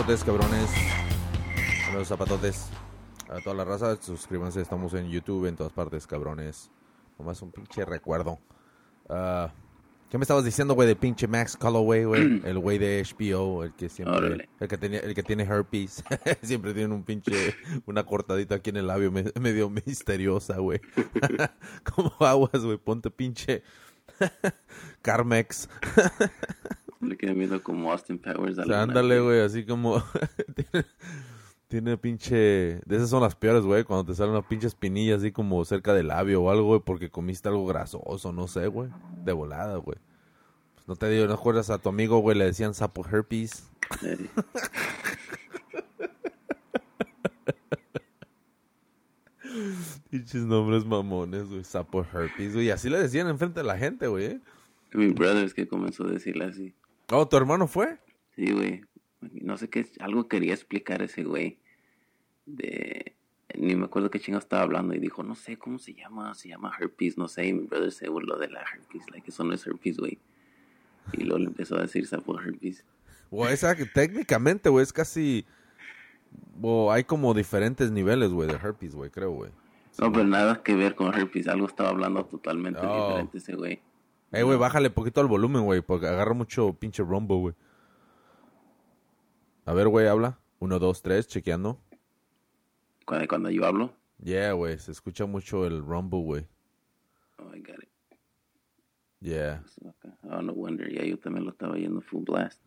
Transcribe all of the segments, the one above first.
¿Qué pasotes, cabrones? Los zapatotes. A toda la raza, suscríbanse. Estamos en YouTube, en todas partes, cabrones. Nomás un pinche recuerdo. Ah, ¿Qué me estabas diciendo, güey, de pinche Max Calloway, güey? El güey de HBO, el que siempre... Órale. El que, tenía, el que tiene herpes. siempre tiene un pinche... Una cortadita aquí en el labio me- medio misteriosa, güey. Como aguas, güey. Ponte pinche... Carmex. Le queda viendo como Austin Powers. O sea, ándale, güey, así como... tiene, tiene pinche... De esas son las peores, güey, cuando te sale una pinche espinilla así como cerca del labio o algo, güey, porque comiste algo grasoso, no sé, güey. De volada, güey. Pues no te digo, ¿no acuerdas a tu amigo, güey? Le decían sapo herpes. Pinches nombres mamones, güey. Sapo herpes, güey. Y así le decían enfrente de la gente, güey. ¿eh? mi brother es que comenzó a decirle así. Oh, ¿tu hermano fue? Sí, güey. No sé qué, algo quería explicar ese güey. De. Ni me acuerdo qué chingo estaba hablando y dijo, no sé cómo se llama, se llama herpes, no sé. Y mi brother se burló de la herpes, like, eso no es herpes, güey. Y luego le empezó a decir sapo herpes. Güey, esa que técnicamente, güey, es casi... o hay como diferentes niveles, güey, de herpes, güey, creo, güey. No, pero nada que ver con herpes, algo estaba hablando totalmente Oh. diferente ese güey. Eh, güey, bájale poquito al volumen, güey, porque agarra mucho pinche rumbo, güey. A ver, güey, habla. Uno, dos, tres, chequeando. Cuando, cuando yo hablo, Yeah, güey, se escucha mucho el rumble, güey. oh, I got it. Yeah, Oh, no wonder, ya yo también lo estaba yendo full blast.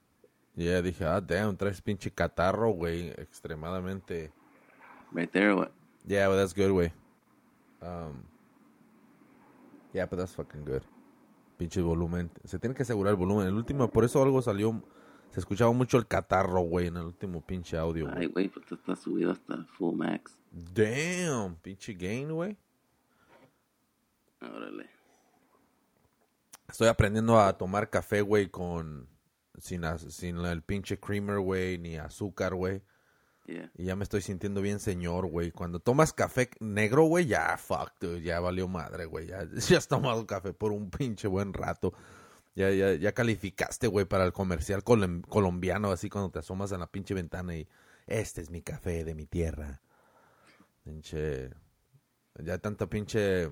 yeah, dije, ah, damn, traes pinche catarro, güey, extremadamente. Right there, what? Yeah, but that's good, güey. Um, yeah, but that's fucking good. Pinche volumen. Se tiene que asegurar el volumen. El último, por eso algo salió. Se escuchaba mucho el catarro, güey, en el último pinche audio. Ay, güey, pues está subido hasta full max. Damn, pinche gain, güey. Órale. Estoy aprendiendo a tomar café, güey, con. Sin, sin el pinche creamer, güey, ni azúcar, güey. Y ya me estoy sintiendo bien señor, güey. Cuando tomas café negro, güey, ya, fuck, dude, ya valió madre, güey. Ya, has tomado café por un pinche buen rato. Ya, ya, ya calificaste, güey, para el comercial colom- colombiano, así cuando te asomas a la pinche ventana y este es mi café de mi tierra. Pinche. Ya hay tanta pinche.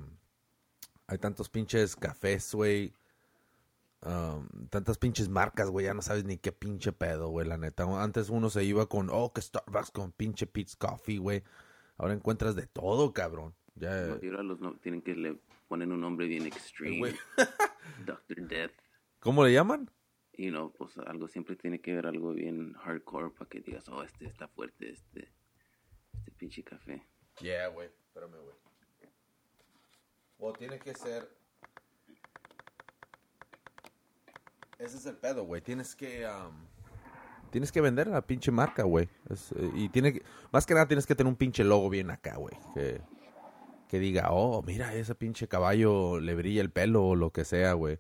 Hay tantos pinches cafés, güey. Um, tantas pinches marcas, güey, ya no sabes ni qué pinche pedo, güey, la neta. Antes uno se iba con, oh, que Starbucks con pinche Pete's Coffee, güey. Ahora encuentras de todo, cabrón. Ya, No, y ahora los no, tienen que le ponen un nombre bien extreme. Doctor Death. ¿Cómo le llaman? Y no, pues algo siempre tiene que ver algo bien hardcore para que digas, oh, este está fuerte, este, este pinche café. Yeah, güey, espérame, güey. O tiene que ser. Ese es el pedo, güey. Tienes que. um, Tienes que vender la pinche marca, güey. Eh, y tiene que. Más que nada tienes que tener un pinche logo bien acá, güey. Que, que diga, oh, mira, ese pinche caballo le brilla el pelo o lo que sea, güey.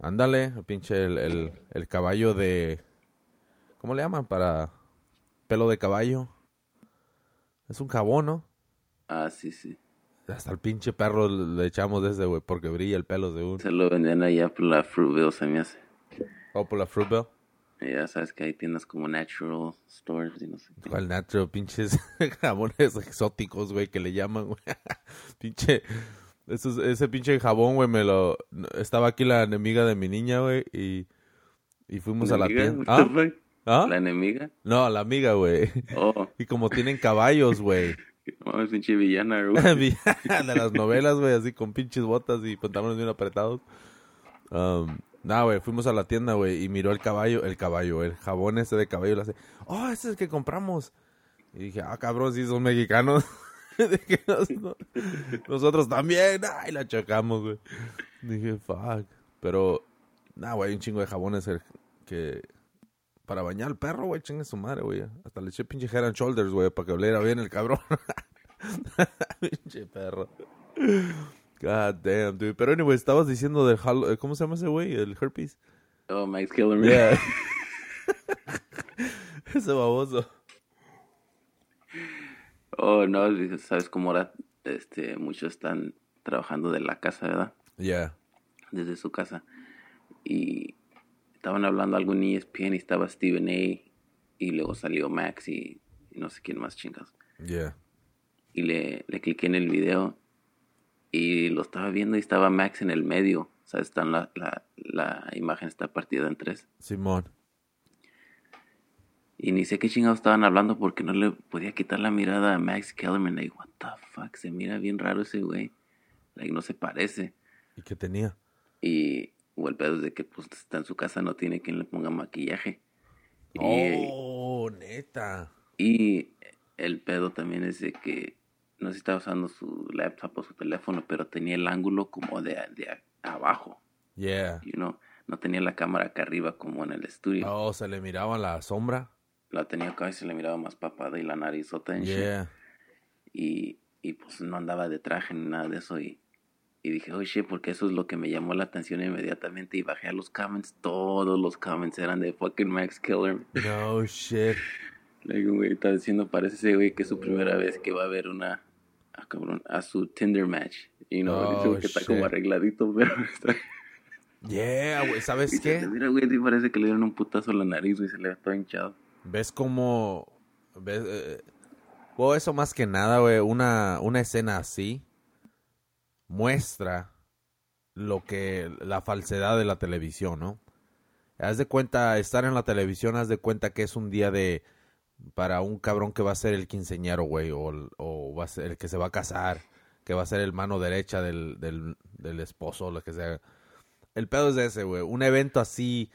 Ándale, el pinche el, el, el caballo de... ¿Cómo le llaman? Para pelo de caballo. Es un jabón, ¿no? Ah, sí, sí. Hasta el pinche perro le echamos de ese, güey, porque brilla el pelo de un... Se lo venden allá por la Fruitville, se me hace. O por la Fruitville. Ya sabes que hay tiendas como Natural Stores y no sé qué. ¿Cuál natural? Pinches jabones exóticos, güey, que le llaman, güey. pinche... Ese pinche jabón, güey, me lo... Estaba aquí la enemiga de mi niña, güey, y... Y fuimos a la tienda. ¿Ah? ¿Ah? ¿La enemiga? No, la amiga, güey. Oh, Y como tienen caballos, güey. Pinche villana, güey. de las novelas, güey, así con pinches botas y pantalones bien apretados. Um, Nada, güey, fuimos a la tienda, güey, y miró el caballo, el caballo, el jabón ese de caballo, le hace, oh, ese es el que compramos. Y dije, ah, cabrón, sí son mexicanos. Dije, "Nos- no- nosotros también, ay, la chocamos, güey. Dije, fuck. Pero, nada, güey, hay un chingo de jabones que... Para bañar al perro, güey, chingue su madre, güey. Hasta le eché pinche head and shoulders, güey, para que oliera bien el cabrón. pinche perro. God damn, dude. Pero anyway, estabas diciendo del Hall- ¿Cómo se llama ese güey? El herpes. Oh, Mike's Killer Man. Yeah. ese baboso. Oh, no, sabes cómo ahora este, muchos están trabajando de la casa, ¿verdad? Yeah. Desde su casa. Y estaban hablando algo en ESPN y estaba Stephen A. Y luego salió Max y, y no sé quién más chingas. Yeah. Y le, le cliqué en el video y lo estaba viendo y estaba Max en el medio. O sea, está en la, la, la imagen está partida en tres. Simón. Y ni sé qué chingados estaban hablando porque no le podía quitar la mirada a Max Kellerman. Like, what the fuck, se mira bien raro ese güey. Like, no se parece. ¿Y qué tenía? Y o el pedo es de que pues está en su casa, no tiene quien le ponga maquillaje. Y, Oh, neta. y el pedo también es de que no sé si estaba usando su laptop o su teléfono, pero tenía el ángulo como de, de abajo. Yeah. You know? No tenía la cámara acá arriba como en el estudio. Oh, se le miraba la sombra. La tenía acá y se le miraba más papada y la narizota en. Yeah. y, y pues no andaba de traje ni nada de eso y, y dije, oye, shit, porque eso es lo que me llamó la atención inmediatamente y bajé a los comments, todos los comments eran de fucking Max Killer. No shit. Like, un güey está diciendo, parece ese güey que es su primera vez que va a ver una, ah, cabrón, a su Tinder match. Y no, Oh, dice güey, que está como arregladito, pero está... Yeah, güey. ¿Sabes Dice, qué? Mira, güey, parece que le dieron un putazo a la nariz y se le ve todo hinchado. ¿Ves cómo... Ves, eh, bueno, eso más que nada, güey, una, una escena así muestra lo que... la falsedad de la televisión, ¿no? Haz de cuenta, estar en la televisión, haz de cuenta que es un día de... para un cabrón que va a ser el quinceñero, güey, o, o el que se va a casar, que va a ser el mano derecha del, del, del esposo, lo que sea. El pedo es ese, güey. Un evento así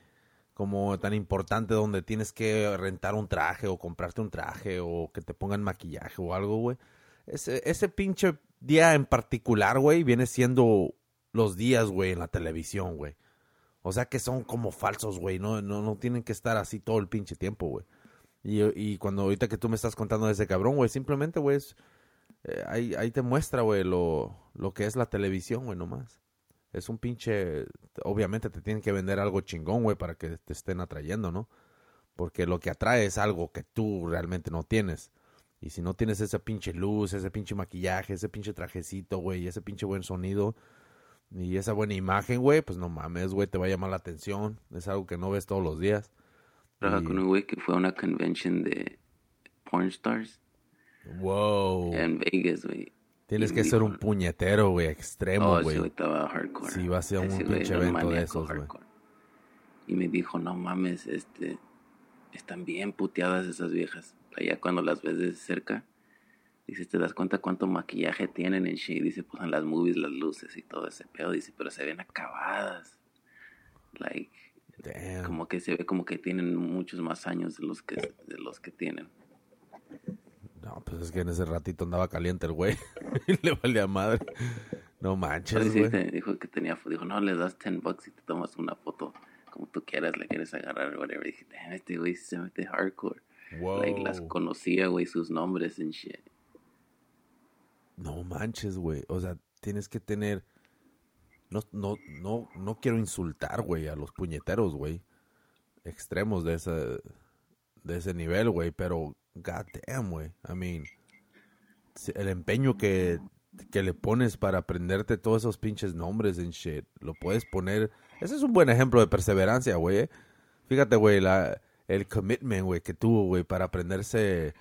como tan importante donde tienes que rentar un traje o comprarte un traje o que te pongan maquillaje o algo, güey. Ese, ese pinche día en particular, güey, viene siendo los días, güey, en la televisión, güey. O sea que son como falsos, güey. No, no, no tienen que estar así todo el pinche tiempo, güey. Y, cuando ahorita que tú me estás contando de ese cabrón, güey, simplemente, güey, eh, ahí, ahí te muestra, güey, lo, lo que es la televisión, güey, nomás. Es un pinche... Obviamente te tienen que vender algo chingón, güey, para que te estén atrayendo, ¿no? Porque lo que atrae es algo que tú realmente no tienes. Y si no tienes esa pinche luz, ese pinche maquillaje, ese pinche trajecito, güey, ese pinche buen sonido y esa buena imagen, güey, pues no mames, güey, te va a llamar la atención. Es algo que no ves todos los días. Trabaja Y- con un güey que fue a una convention de porn stars Wow. en Vegas, güey. Tienes y que ser dijo- un puñetero, güey, extremo, Oh, güey. güey estaba hardcore. Sí, va a ser un Ese pinche evento de esos, güey. Y me dijo, no mames, este, están bien puteadas esas viejas. Allá cuando las ves de cerca, dice, te das cuenta cuánto maquillaje tienen en shit. Dice, pues en las movies, las luces y todo ese pedo. Dice, pero se ven acabadas. Like, Damn. como que se ve como que tienen muchos más años de los que, de los que tienen. No, pues es que en ese ratito andaba caliente el güey. le valía madre. No manches, güey. dijo que tenía, dijo, no, le das 10 bucks y te tomas una foto como tú quieras, le quieres agarrar whatever. Y dije, damn, este güey se mete hardcore. Wow. Like, las conocía, güey, sus nombres and shit. No manches, güey. O sea, tienes que tener. No, no, no, no quiero insultar, güey, a los puñeteros, güey. Extremos de ese, de ese nivel, güey. Pero, goddamn, güey. I mean, el empeño que, que le pones para aprenderte todos esos pinches nombres en shit. Lo puedes poner. Ese es un buen ejemplo de perseverancia, güey. eh. Fíjate, güey, la, el commitment, güey, que tuvo, güey, para aprenderse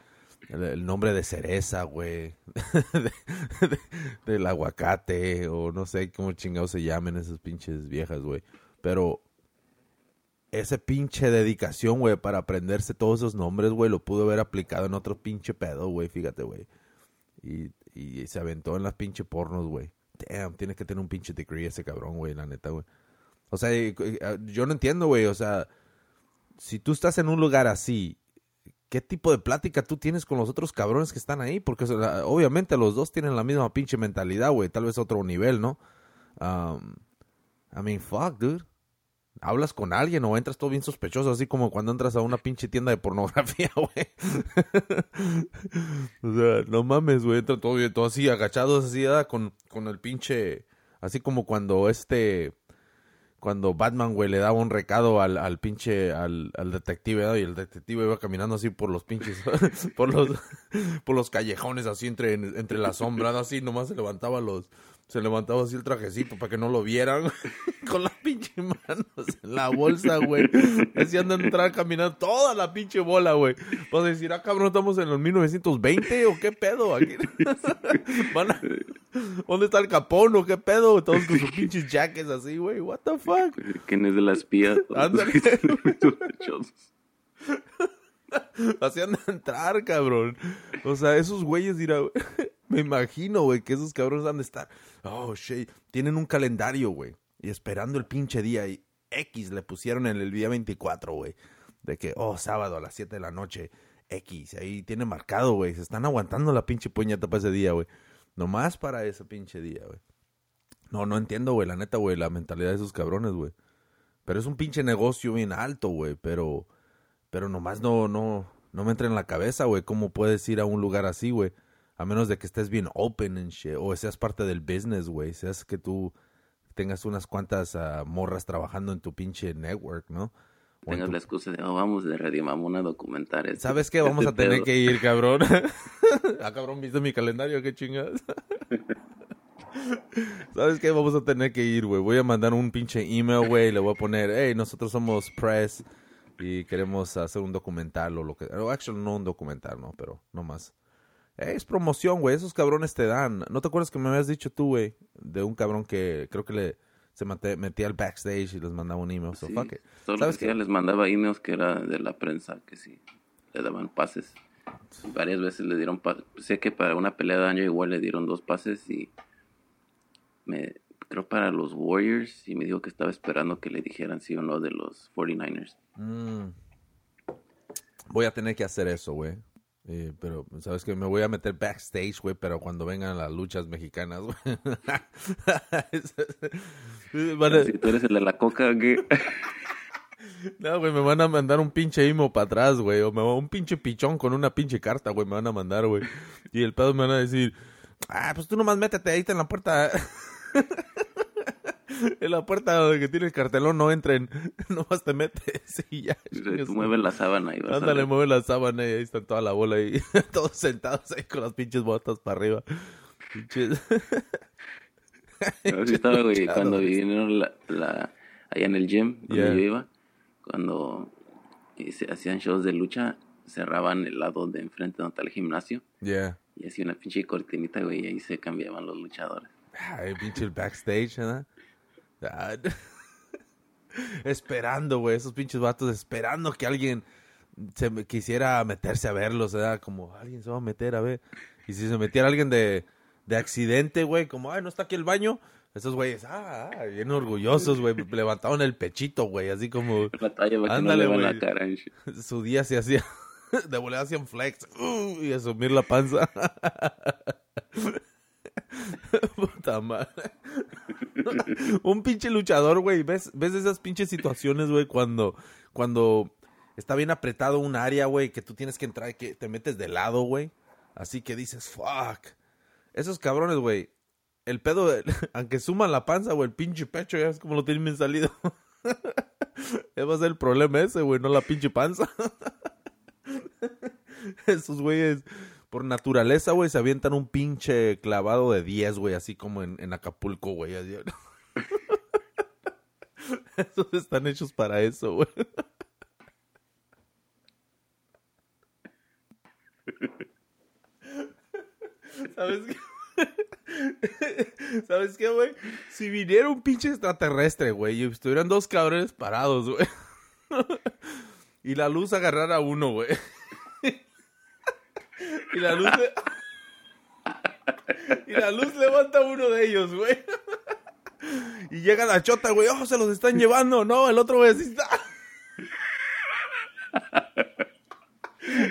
el, nombre de cereza, güey. de- de- del aguacate, o no sé cómo chingados se llamen esas pinches viejas, güey. Pero ese pinche dedicación, güey, para aprenderse todos esos nombres, güey, lo pudo haber aplicado en otro pinche pedo, güey, fíjate, güey. Y, se aventó en las pinche pornos, güey. Damn, tiene que tener un pinche degree ese cabrón, güey, la neta, güey. O sea, yo no entiendo, güey, o sea, si tú estás en un lugar así, ¿qué tipo de plática tú tienes con los otros cabrones que están ahí? Porque obviamente los dos tienen la misma pinche mentalidad, güey, tal vez otro nivel, ¿no? I mean, fuck, dude. Hablas con alguien o entras todo bien sospechoso, así como cuando entras a una pinche tienda de pornografía, güey. o sea, no mames, güey, entra todo bien, todo así, agachados, así, ¿verdad? con, con el pinche, así como cuando este, cuando Batman, güey, le daba un recado al, al pinche, al, al detective, y el detective iba caminando así por los pinches, por los, por los callejones, así entre, entre las sombras, así, nomás se levantaba los, se levantaba así el trajecito para que no lo vieran, con las pinche manos en la bolsa, güey. Así andan entrar caminando toda la pinche bola, güey. Vas a decir, ah, cabrón, estamos en los 1920 o qué pedo aquí. ¿Dónde está el capón o qué pedo? Todos con sus pinches jackets así, güey. What the fuck? ¿Quién es de la espía? Hacían entrar, cabrón. O sea, esos güeyes dirá, me imagino, güey, que esos cabrones han de estar. Oh, shit. Tienen un calendario, güey. Y esperando el pinche día. Y X le pusieron en el día 24, güey. De que, oh, sábado a las 7 de la noche. X. Ahí tiene marcado, güey. Se están aguantando la pinche puñeta para ese día, güey. Nomás para ese pinche día, güey. No, no entiendo, güey. La neta, güey. La mentalidad de esos cabrones, güey. Pero es un pinche negocio bien alto, güey. Pero pero nomás no, no, no me entra en la cabeza, güey, cómo puedes ir a un lugar así, güey. A menos de que estés bien open and shit, o seas parte del business, güey. Seas que tú tengas unas cuantas uh, morras trabajando en tu pinche network, ¿no? O tengas tu... la excusa de, oh, vamos de Radio Mamona a documentar este, ¿Sabes qué? Vamos este a tener pedo. que ir, cabrón. ah, cabrón, ¿viste mi calendario? ¿Qué chingas? ¿Sabes qué? Vamos a tener que ir, güey. Voy a mandar un pinche email, güey. Le voy a poner, hey, nosotros somos press y queremos hacer un documental o lo que... O actually, no un documental, ¿no? Pero no más. es promoción, güey. Esos cabrones te dan. ¿No te acuerdas que me habías dicho tú, güey? De un cabrón que creo que le se metía al backstage y les mandaba un email. So, sí, fuck it. Solo ¿Sabes que les mandaba emails que era de la prensa, que sí, le daban pases. Varias veces le dieron pases. Sé que para una pelea de año igual le dieron dos pases y me creo para los Warriors y me dijo que estaba esperando que le dijeran sí o no de los 49ers. Mm. Voy a tener que hacer eso, güey. Eh, pero, ¿sabes que Me voy a meter backstage, güey, pero cuando vengan las luchas mexicanas, güey. Si tú eres el de la coca, ¿qué? No, güey, me van a mandar un pinche imo para atrás, güey. O me va un pinche pichón con una pinche carta, güey. Me van a mandar, güey. Y el pedo me van a decir, ah, pues tú nomás métete ahí en la puerta. en la puerta donde que tiene el cartelón no entren, nomás te metes y ya. Tú mueves la sábana y vas Ándale, mueve la sábana y ahí está toda la bola y todos sentados ahí con las pinches botas para arriba. Pinches. No, sí estaba, güey, cuando vinieron la, la, allá en el gym donde yeah. yo iba, cuando se hacían shows de lucha, cerraban el lado de enfrente donde está el gimnasio. Yeah. Y hacía una pinche cortinita, güey, y ahí se cambiaban los luchadores. Ay, pinche el backstage, ¿verdad? esperando, güey, esos pinches vatos esperando que alguien se quisiera meterse a verlos, ¿verdad? Como alguien se va a meter a ver. Y si se metiera alguien de, de accidente, güey, como, ay, no está aquí el baño. Esos güeyes, ah, ah bien orgullosos, güey, levantaban el pechito, güey, así como... Ándale, no la cara. Su día se hacía, de volada hacían flex, uh, y asumir la panza. Puta madre. un pinche luchador, güey. ¿Ves, ¿Ves esas pinches situaciones, güey? Cuando, cuando está bien apretado un área, güey, que tú tienes que entrar y que te metes de lado, güey. Así que dices, fuck. Esos cabrones, güey. El pedo, aunque suman la panza, güey, el pinche pecho, ya es como lo tienen bien salido. ese va a ser el problema ese, güey, no la pinche panza. Esos güeyes por naturaleza, güey, se avientan un pinche clavado de 10, güey, así como en, Acapulco, güey. Esos están hechos para eso, güey. ¿Sabes qué? ¿Sabes qué, güey? Si viniera un pinche extraterrestre, güey, y estuvieran dos cabrones parados, güey. y la luz agarrara a uno, güey. Y la luz. y la luz levanta uno de ellos, güey. Y llega la chota, güey. Oh, se los están llevando. No, el otro güey así está.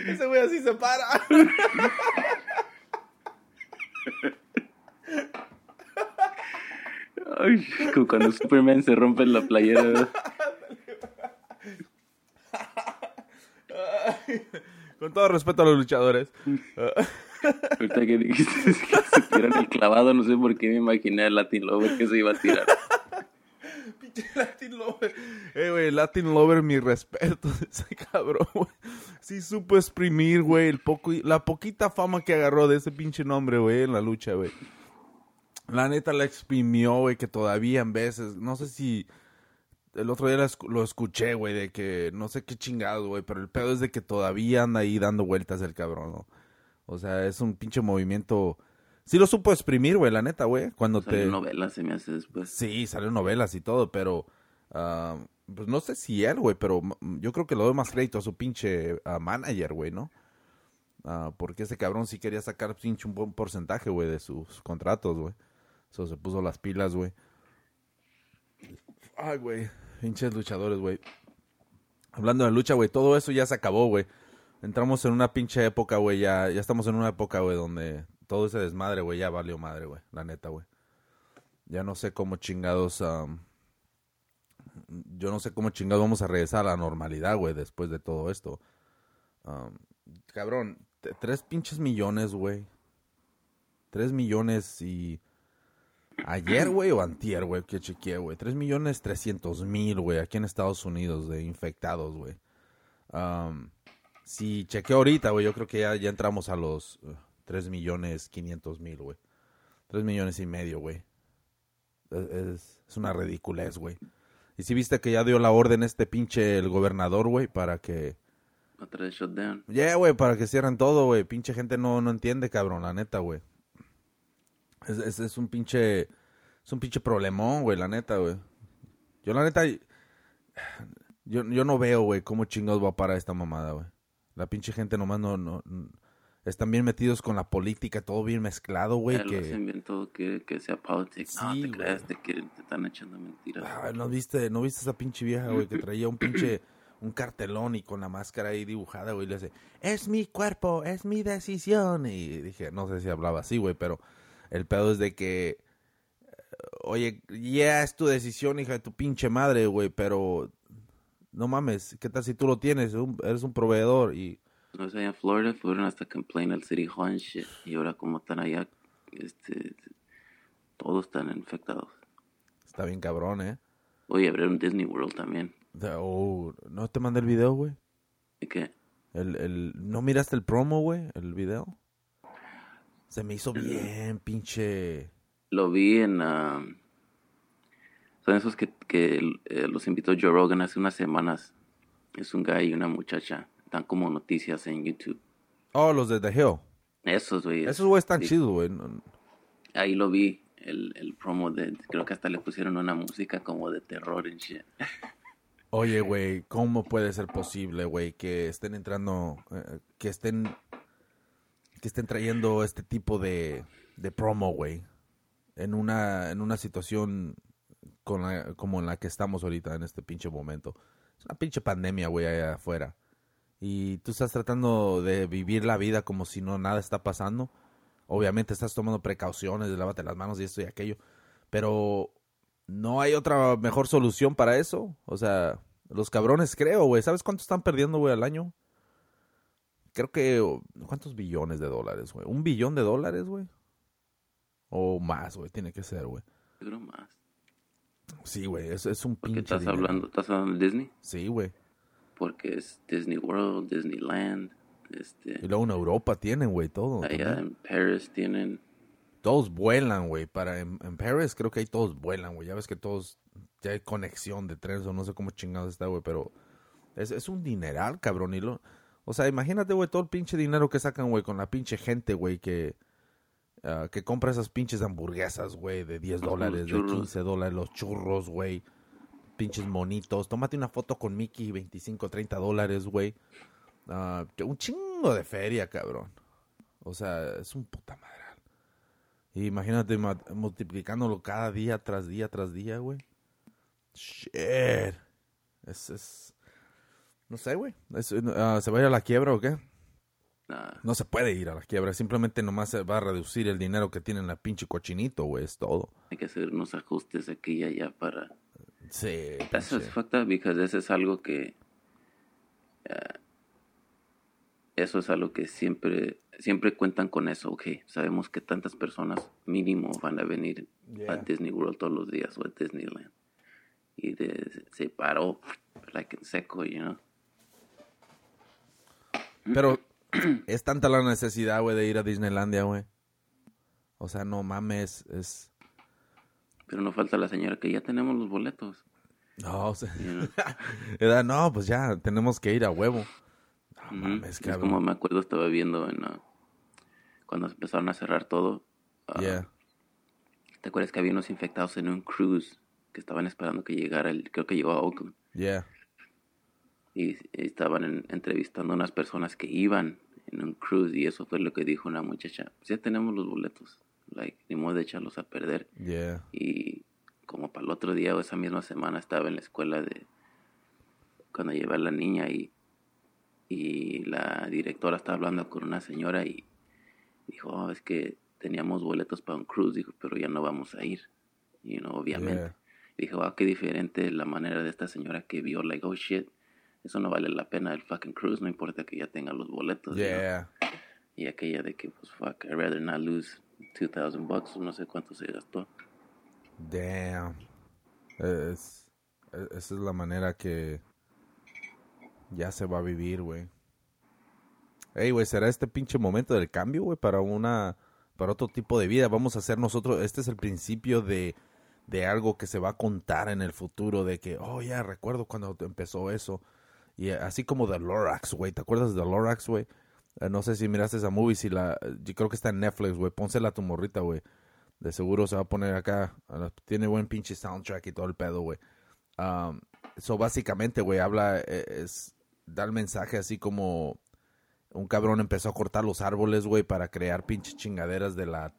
Ese güey así se para. Ay, como cuando Superman se rompe en la playera. Con todo respeto a los luchadores. Ahorita que dijiste que se tiran el clavado, no sé por qué me imaginé al Latin Lover que se iba a tirar. Pinche Latin Lover. Eh, güey, Latin Lover, mi respeto. Ese cabrón, güey. Sí supo exprimir, güey, el poco, la poquita fama que agarró de ese pinche nombre, güey, en la lucha, güey. La neta la exprimió, güey, que todavía en veces, no sé si el otro día lo escuché, güey, de que no sé qué chingados, güey, pero el pedo es de que todavía anda ahí dando vueltas el cabrón, ¿no? O sea, es un pinche movimiento. Sí lo supo exprimir, güey, la neta, güey. Cuando salió novelas, se me hace después. Sí, salió novelas y todo, pero. ah, pues no sé si él, güey, pero yo creo que lo doy más crédito a su pinche manager, güey, ¿no? Ah, porque ese cabrón sí quería sacar pinche un buen porcentaje, güey, de sus contratos, güey. Eso se puso las pilas, güey. Ay, güey. Pinches luchadores, güey. Hablando de lucha, güey, todo eso ya se acabó, güey. Entramos en una pinche época, güey, ya, ya estamos en una época, güey, donde todo ese desmadre, güey, ya valió madre, güey, la neta, güey. Ya no sé cómo chingados, yo no sé cómo chingados vamos a regresar a la normalidad, güey, después de todo esto. cabrón, tres pinches millones, güey. Tres millones y Ayer, güey, o antier, güey, que chequeé, güey. Tres millones trescientos mil, güey, aquí en Estados Unidos de infectados, güey. si chequeo ahorita, güey, yo creo que ya, ya entramos a los uh, tres millones quinientos mil, güey. Tres millones y medio, güey. Es, es, una ridiculez, güey. Y si viste que ya dio la orden este pinche el gobernador, güey, para que... Otra shutdown. Yeah, güey, para que cierren todo, güey. Pinche gente no, no entiende, cabrón, la neta, güey. Es, es, un pinche. Es un pinche problemón, güey, la neta, güey. Yo, la neta. Yo, yo no veo, güey, cómo chingados va a parar esta mamada, güey. La pinche gente nomás no, no, Están bien metidos con la política, todo bien mezclado, güey. Que... hacen bien todo que, que sea politics. no, te creas, te, te, están echando mentiras. Ah, ¿no, viste, ¿No viste esa pinche vieja, güey, que traía un pinche un cartelón y con la máscara ahí dibujada, güey, le hace, es mi cuerpo, es mi decisión. Y dije, no sé si hablaba así, güey, pero el pedo es de que, oye, ya es tu decisión, hija de tu pinche madre, güey, pero no mames, ¿qué tal si tú lo tienes? eres un proveedor y... No sé, en Florida fueron hasta complain al City Hall y ahora como están allá, este, todos están infectados. Está bien cabrón, ¿eh? Oye, abrieron Disney World también. Oh, ¿no te mandé el video, güey? ¿Y qué? El, el, ¿No miraste el promo, güey? ¿El video? Se me hizo bien, pinche. Lo vi en. Uh, son esos que, que eh, los invitó Joe Rogan hace unas semanas. Es un guy y una muchacha. Están como noticias en YouTube. Oh, los de The Hill. Esos, güey. Esos güey están chidos, güey. Ahí lo vi. El, el promo de. Creo que hasta le pusieron una música como de terror en shit. Oye, güey, ¿cómo puede ser posible, güey, que estén entrando, eh, que estén estén trayendo este tipo de, de promo, güey, en una, en una situación como en la que estamos ahorita en este pinche momento. Es una pinche pandemia, güey, allá afuera. Y tú estás tratando de vivir la vida como si no nada está pasando. Obviamente estás tomando precauciones, lávate las manos y esto y aquello. Pero no hay otra mejor solución para eso. O sea, los cabrones creo, güey. ¿Sabes cuánto están perdiendo, güey, al año? Creo que, ¿cuántos billones de dólares, güey? ¿Un billón de dólares, güey? O más, güey, tiene que ser, güey. Creo más. Sí, güey, es, es un pinche. estás hablando? ¿Estás hablando de Disney? Sí, güey. Porque es Disney World, Disneyland. Este... Y luego en Europa tienen, güey, todo. Allá en Paris tienen. Todos vuelan, güey. Para en, en Paris creo que ahí todos vuelan, güey. Ya ves que todos. Ya hay conexión de trenes o no sé cómo chingados está, güey. Pero es, es un dineral, cabrón. Y lo, o sea, imagínate, güey, todo el pinche dinero que sacan, güey, con la pinche gente, güey, que, ah, que compra esas pinches hamburguesas, güey, de 10 dólares, de 15 dólares, los churros, güey, pinches monitos. Tómate una foto con Mickey, 25, 30 dólares, güey. Uh, un chingo de feria, cabrón. O sea, es un puta madre. imagínate multiplicándolo cada día tras día tras día, güey. Shit. Es, es, no sé, güey. Ah, ¿Se va a ir a la quiebra o qué? No se puede ir a la quiebra. Simplemente nomás se va a reducir el dinero que tiene la pinche cochinito, güey. Es todo. Hay que hacer unos ajustes aquí y allá para... Sí. Eso es fucked up because eso es algo que... Ah, eso es algo que siempre siempre cuentan con eso, ok. Sabemos que tantas personas mínimo van a venir a Disney World todos los días o a Disneyland. Y de, se paró, like en seco, you know. Pero es tanta la necesidad, güey, de ir a Disneylandia, güey. O sea, no mames, es... Pero no falta la señora que ya tenemos los boletos. No, o sea, no, pues ya, tenemos que ir a huevo. No, mames, Es como me acuerdo, estaba viendo en, ah, cuando empezaron a cerrar todo. ah, Yeah. ¿Te acuerdas que había unos infectados en un cruise que estaban esperando que llegara, el, creo que llegó a Oakland? Yeah. Y, y estaban en- entrevistando a unas personas que iban en un cruise y eso fue lo que dijo una muchacha. Pues ya tenemos los boletos, like, ni modo de echarlos a perder. Yeah. Y como para el otro día o esa misma semana estaba en la escuela de cuando llevé a la niña y, y la directora estaba hablando con una señora y dijo, "Oh, es que teníamos boletos para un cruise, dijo, pero ya no vamos a ir, you know, obviamente. Yeah. Dijo, ah, qué diferente la manera de esta señora que vio, like, oh shit, eso no vale la pena el fucking cruise, no importa que ya tenga los boletos. Yeah. Y aquella de que, pues, fuck, I'd rather not lose 2000 bucks, no sé cuánto se gastó. Damn. Es, es- esa es la manera que ya se va a vivir, güey. Ey, güey, ¿será este pinche momento del cambio, güey, para una, para otro tipo de vida? Vamos a hacer nosotros, este es el principio de, de algo que se va a contar en el futuro, de que, oh, ya recuerdo cuando empezó eso. Y eh, así como The Lorax, güey, ¿te acuerdas de The Lorax, güey? Eh, no sé si miraste esa movie, si la, yo creo que está en Netflix, güey, pónsela a tu morrita, güey. De seguro se va a poner acá. Tiene buen pinche soundtrack y todo el pedo, güey. Um, básicamente, güey, habla, eh, es, da el mensaje así como un cabrón empezó a cortar los árboles, güey, para crear pinches chingaderas de la...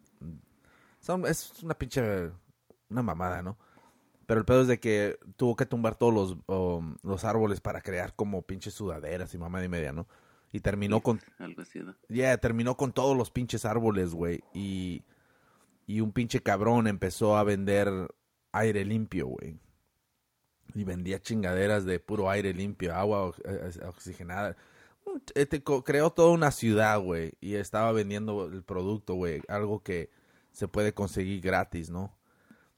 Es una pinche... Una mamada, ¿no? Pero el pedo es de que tuvo que tumbar todos los, um, los árboles para crear como pinches sudaderas y mamada y media, ¿no? Y terminó con Algo así, ¿no? ya terminó con todos los pinches árboles, güey. Y, y un pinche cabrón empezó a vender aire limpio, güey. Y vendía chingaderas de puro aire limpio, agua eh, eh, oxigenada. Eh, creó toda una ciudad, güey. Y estaba vendiendo el producto, güey. Algo que se puede conseguir gratis, ¿no?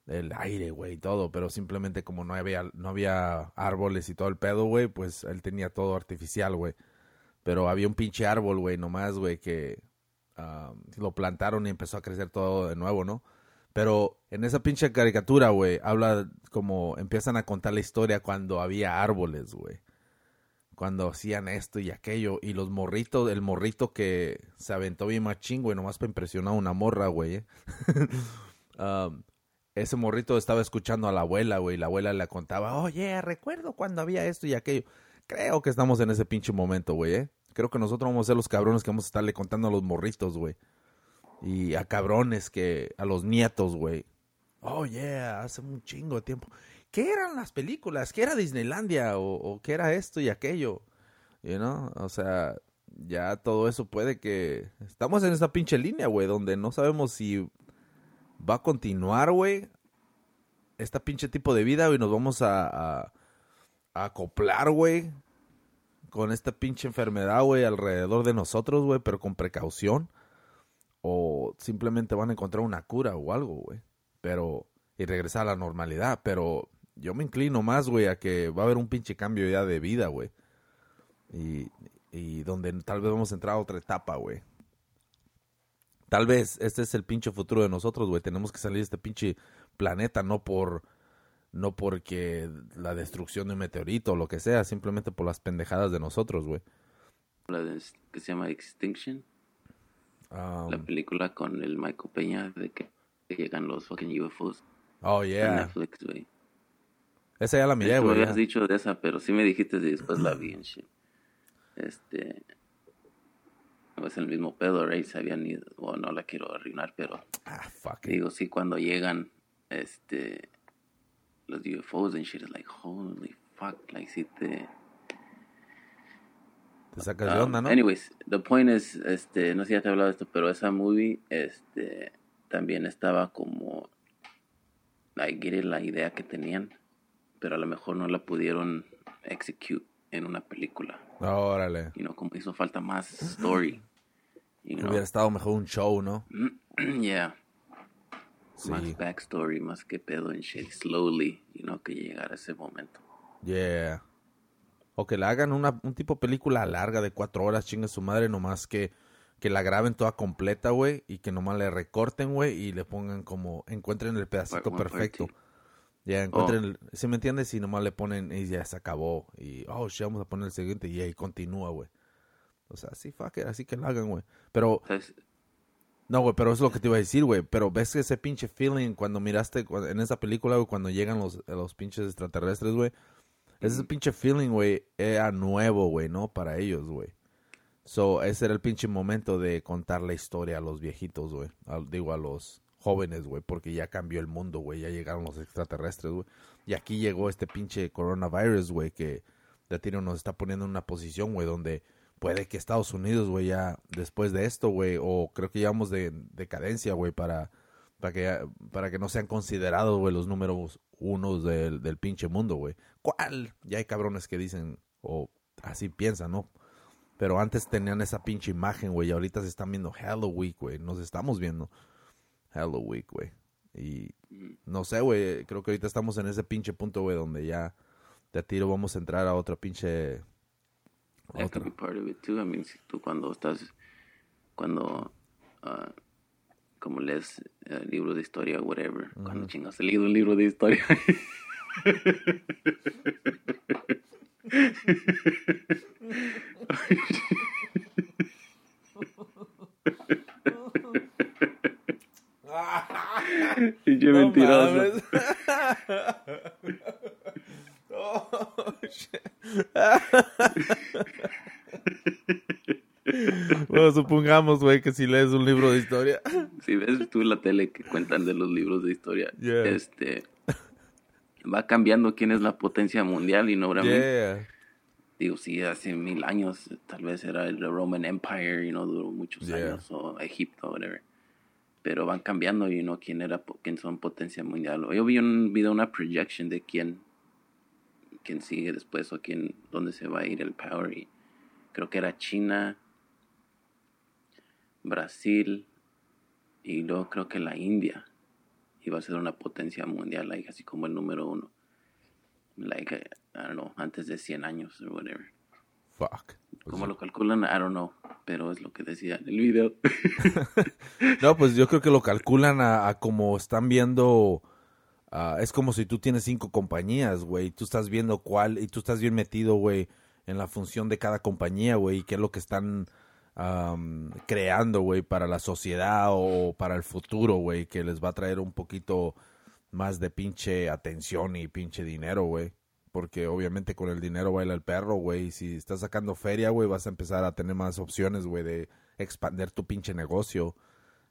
El aire, güey, todo. Pero simplemente como no había, no había árboles y todo el pedo, güey, pues él tenía todo artificial, güey. Pero había un pinche árbol, güey, nomás, güey, que ah, lo plantaron y empezó a crecer todo de nuevo, ¿no? Pero en esa pinche caricatura, güey, habla como empiezan a contar la historia cuando había árboles, güey. Cuando hacían esto y aquello. Y los morritos, el morrito que se aventó bien machín, güey, nomás para impresionar a una morra, güey. ¿eh? Um, ese morrito estaba escuchando a la abuela, güey. La abuela le contaba, oye, recuerdo cuando había esto y aquello. Creo que estamos en ese pinche momento, güey, ¿eh? Creo que nosotros vamos a ser los cabrones que vamos a estarle contando a los morritos, güey. Y a cabrones que, a los nietos, güey. Oh, yeah, hace un chingo de tiempo. ¿Qué eran las películas? ¿Qué era Disneylandia? ¿O, qué era esto y aquello? You know? O sea, ya todo eso puede que... Estamos en esa pinche línea, güey, donde no sabemos si va a continuar, güey, esta pinche tipo de vida, y nos vamos a, a, a acoplar, güey, con esta pinche enfermedad, güey, alrededor de nosotros, güey, pero con precaución. O simplemente van a encontrar una cura o algo, güey. Pero, y regresar a la normalidad. Pero yo me inclino más, güey, a que va a haber un pinche cambio ya de vida, güey. Y, y donde tal vez vamos a entrar a otra etapa, güey. Tal vez este es el pinche futuro de nosotros, güey. Tenemos que salir de este pinche planeta, no por no porque la destrucción de un meteorito o lo que sea, simplemente por las pendejadas de nosotros, güey. La de- que se llama Extinction, Um, la película con el Michael Peña de que, llegan los fucking UFOs oh, en yeah. Netflix, güey. Esa ya la miré, Tú me güey. habías dicho de esa, pero sí me dijiste y después la vi en shit. Este. Es el mismo pedo, right? Se habían ido. Bueno, no la quiero arruinar, pero Ah, fuck it. digo, sí, cuando llegan, este. Los UFOs and shit, es like, holy fuck, like, sí te. Te sacas de Um, onda, ¿no? Anyways, the point is, este, no sé si ya te he hablado de esto, pero esa movie, este, también estaba como, like, get it, la idea que tenían, pero a lo mejor no la pudieron execute en una película, Órale. you know, como hizo falta más story, you know, Hubiera estado mejor un show, ¿no? yeah, Sí. más backstory, más que pedo en shit, slowly, you know, que llegara ese momento. Yeah. O que le hagan una, un tipo de película larga de cuatro horas, chinga su madre, nomás que que la graben toda completa, güey, y que nomás le recorten, güey, y le pongan como, encuentren el pedacito perfecto. Ya encuentren, oh. si me entiendes, y nomás le ponen y ya se acabó. Y, oh, sí, vamos a poner el siguiente y ahí continúa, güey. O sea, sí, fuck así que lo hagan, güey. Pero... No, güey, pero es lo que te iba a decir, güey. Pero ves ese pinche feeling cuando miraste en esa película, güey, cuando llegan los, los pinches extraterrestres, güey. Ese pinche feeling, güey, era nuevo, güey, ¿no? Para ellos, güey. So, ese era el pinche momento de contar la historia a los viejitos, güey. Digo, a los jóvenes, güey, porque ya cambió el mundo, güey. Ya llegaron los extraterrestres, güey. Y aquí llegó este pinche coronavirus, güey, que ya tiene, nos está poniendo en una posición, güey, donde puede que Estados Unidos, güey, ya después de esto, güey, o creo que llevamos de decadencia, güey, para, para, que, para que no sean considerados, güey, los números unos del, del pinche mundo, güey. ¿Cuál? Ya hay cabrones que dicen, o así piensan, ¿no? Pero antes tenían esa pinche imagen, güey, y ahorita se están viendo Halloween, güey, nos estamos viendo Halloween, güey. Y no sé, güey, creo que ahorita estamos en ese pinche punto, güey, donde ya de tiro vamos a entrar a otra pinche That could be part of it too. I mean, si tú cuando estás, cuando, uh, como lees uh, libros de historia, whatever, mm -hmm. cuando chingas leído un libro de historia. y yo no mentiroso. bueno, supongamos, güey, que si lees un libro de historia. Si ves tú la tele que cuentan de los libros de historia, este va cambiando quién es la potencia mundial y no realmente. Digo, sí, hace mil años tal vez era el Roman Empire y no duró muchos años, o Egipto, whatever. Pero van cambiando y no quién era quién son potencia mundial. Yo vi un video, una projection de quién quién sigue después o quién, dónde se va a ir el power. Y creo que era China, Brasil y luego creo que la India iba a ser una potencia mundial, like, así como el número uno. Like, I don't know, antes de 100 años o whatever. Fuck. ¿Cómo lo calculan? I don't know, pero es lo que decía en el video. no, pues yo creo que lo calculan a, a como están viendo Ah, es como si tú tienes cinco compañías, güey, tú estás viendo cuál, y tú estás bien metido, güey, en la función de cada compañía, güey, y qué es lo que están creando, güey, para la sociedad o para el futuro, güey, que les va a traer un poquito más de pinche atención y pinche dinero, güey. Porque obviamente con el dinero baila el perro, güey. Si estás sacando feria, güey, vas a empezar a tener más opciones, güey, de expandir tu pinche negocio.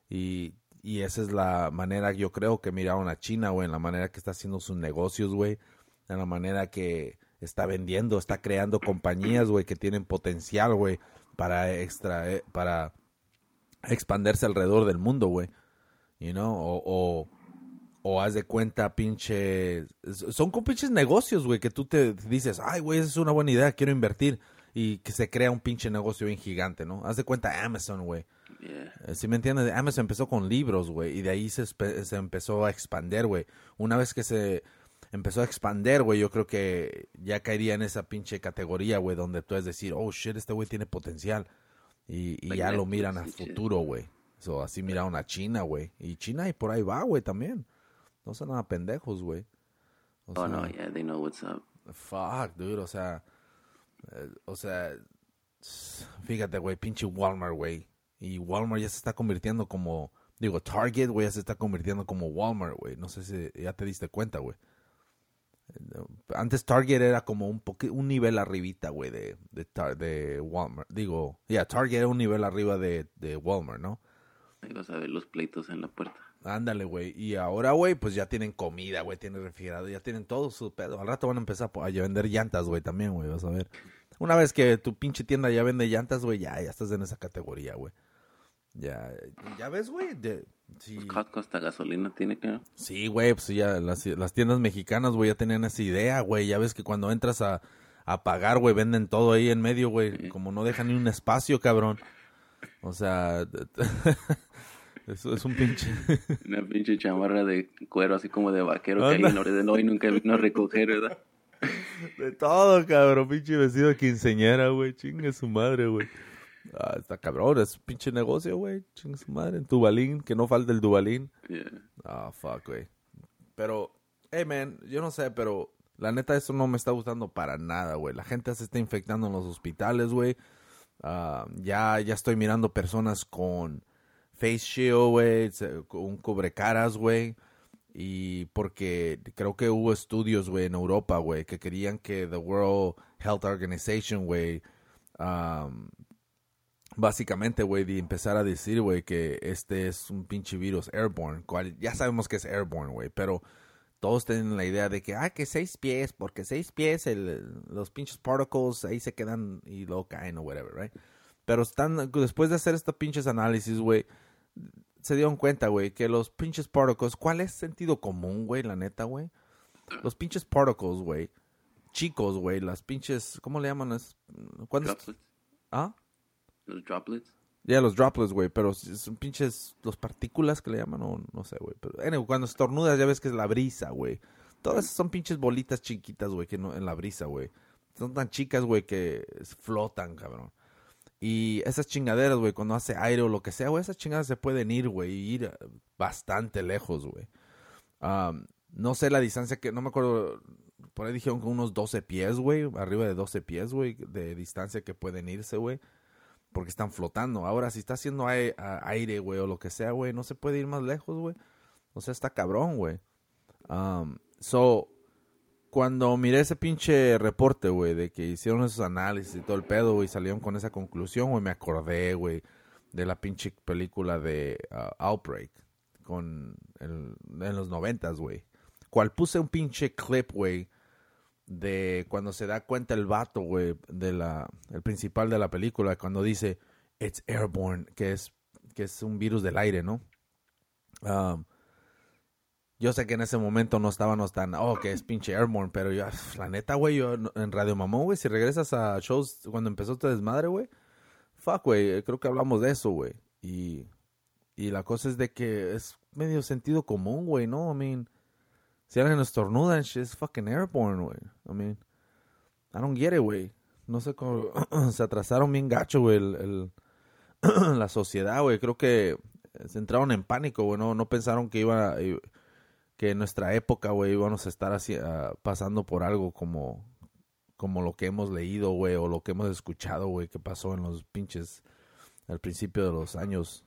Y y esa es la manera, yo creo, que miraron a China, güey, en la manera que está haciendo sus negocios, güey, en la manera que está vendiendo, está creando compañías, güey, que tienen potencial, güey, para extra, eh, para expandirse alrededor del mundo, güey. You know, o, o, o haz de cuenta, pinche, son con pinches negocios, güey, que tú te dices, ay, güey, esa es una buena idea, quiero invertir. Y que se crea un pinche negocio bien gigante, ¿no? Haz de cuenta Amazon, güey eh, si me entiendes, Amazon empezó con libros, güey, y de ahí se, se empezó a expander, güey. Una vez que se empezó a expander, güey, yo creo que ya caería en esa pinche categoría, güey, donde tú es decir, oh, shit, este güey tiene potencial. Y, y ya lo miran a futuro, güey. So, así miraron a China, güey. Y China y por ahí va, güey, también. No son nada pendejos, güey. oh, no, yeah, they know what's up. Fuck, dude, o sea... Eh, o sea... Fíjate, güey, pinche Walmart, güey. Y Walmart ya se está convirtiendo como, digo, Target, güey, ya se está convirtiendo como Walmart, güey. No sé si ya te diste cuenta, güey. Antes Target era como un un nivel arribita, güey, de, de, de, Walmart. Digo, ya, Target era un nivel arriba de, de Walmart, ¿no? Ahí vas a ver los pleitos en la puerta. Ándale, güey. Y ahora, güey, pues ya tienen comida, güey, tienen refrigerado, ya tienen todo su pedo. Al rato van a empezar a vender llantas, güey, también, güey, vas a ver. Una vez que tu pinche tienda ya vende llantas, güey, ya, ya estás en esa categoría, güey. Ya, ya ves, güey. Sí. Pues gasolina tiene que. Sí, güey, pues ya las, tiendas mexicanas, güey, ya tenían esa idea, güey. Ya ves que cuando entras a, a pagar, güey, venden todo ahí en medio, güey. Como no dejan ni un espacio, cabrón. O sea, eso es un pinche. Una pinche chamarra de cuero, así como de vaquero, que no de hoy nunca vino a recoger, ¿verdad? De todo, cabrón, pinche vestido de quinceñera, güey. Chingue su madre, güey. Ah, está cabrón, es pinche negocio, güey. Chinga su madre. En Dubalín, que no falte el Dubalín. Yeah. Ah, fuck, güey. Pero, hey, man, yo no sé, pero la neta eso no me está gustando para nada, güey. La gente se está infectando en los hospitales, güey. Ah, ya, ya estoy mirando personas con face shield, güey, un cubrecaras, güey. Y porque creo que hubo estudios, güey, en Europa, güey, que querían que the World Health Organization, güey, um, básicamente, güey, de empezar a decir, güey, que este es un pinche virus airborne, cual ya sabemos que es airborne, güey, pero todos tienen la idea de que, ah, que seis pies, porque seis pies, el- los pinches particles ahí se quedan y luego caen o whatever, right? Pero están, después de hacer estos pinches análisis, güey, se dieron cuenta, güey, que los pinches particles, ¿cuál es sentido común, güey, la neta, güey? Los pinches particles, güey, chicos, güey, las pinches, ¿cómo le llaman? Droplets. ¿Ah? Los droplets. Ya, los droplets, güey, pero son pinches, los partículas que le llaman, o no sé, güey. Pero, anyway, cuando estornudas ya ves que es la brisa, güey. Todas esas son pinches bolitas chiquitas, güey, que no, en la brisa, güey. Son tan chicas, güey, que flotan, cabrón. Y esas chingaderas, güey, cuando hace aire o lo que sea, güey, esas chingaderas se pueden ir, güey, ir bastante lejos, güey. Am, no sé la distancia que, no me acuerdo, por ahí dijeron que unos 12 pies, güey, arriba de 12 pies, güey, de distancia que pueden irse, güey porque están flotando. Ahora, si está haciendo aire, güey, o lo que sea, güey, no se puede ir más lejos, güey. O sea, está cabrón, güey. Um, so, cuando miré ese pinche reporte, güey, de que hicieron esos análisis y todo el pedo, güey, salieron con esa conclusión, güey, me acordé, güey, de la pinche película de uh, Outbreak con en los noventas, güey. Cual puse un pinche clip, güey, de cuando se da cuenta el vato, güey, de la, el principal de la película, cuando dice, it's airborne, que es, que es un virus del aire, ¿no? Um, yo sé que en ese momento no estábamos tan, oh, que es pinche airborne, pero yo, la neta, güey, yo en Radio Mamón, güey, si regresas a shows cuando empezó este desmadre, güey, fuck, güey, creo que hablamos de eso, güey. Y, y la cosa es de que es medio sentido común, güey, ¿no? I mean, si alguien estornuda and shit, it's fucking airborne, güey. I mean, I don't get it, güey. No sé cómo, se atrasaron bien gacho, güey, el, el- la sociedad, güey. Creo que se entraron en pánico, güey, no, no pensaron que iba a- que en nuestra época, güey, íbamos a estar así, ah, pasando por algo como, como lo que hemos leído, güey, o lo que hemos escuchado, güey, que pasó en los pinches, al principio de los años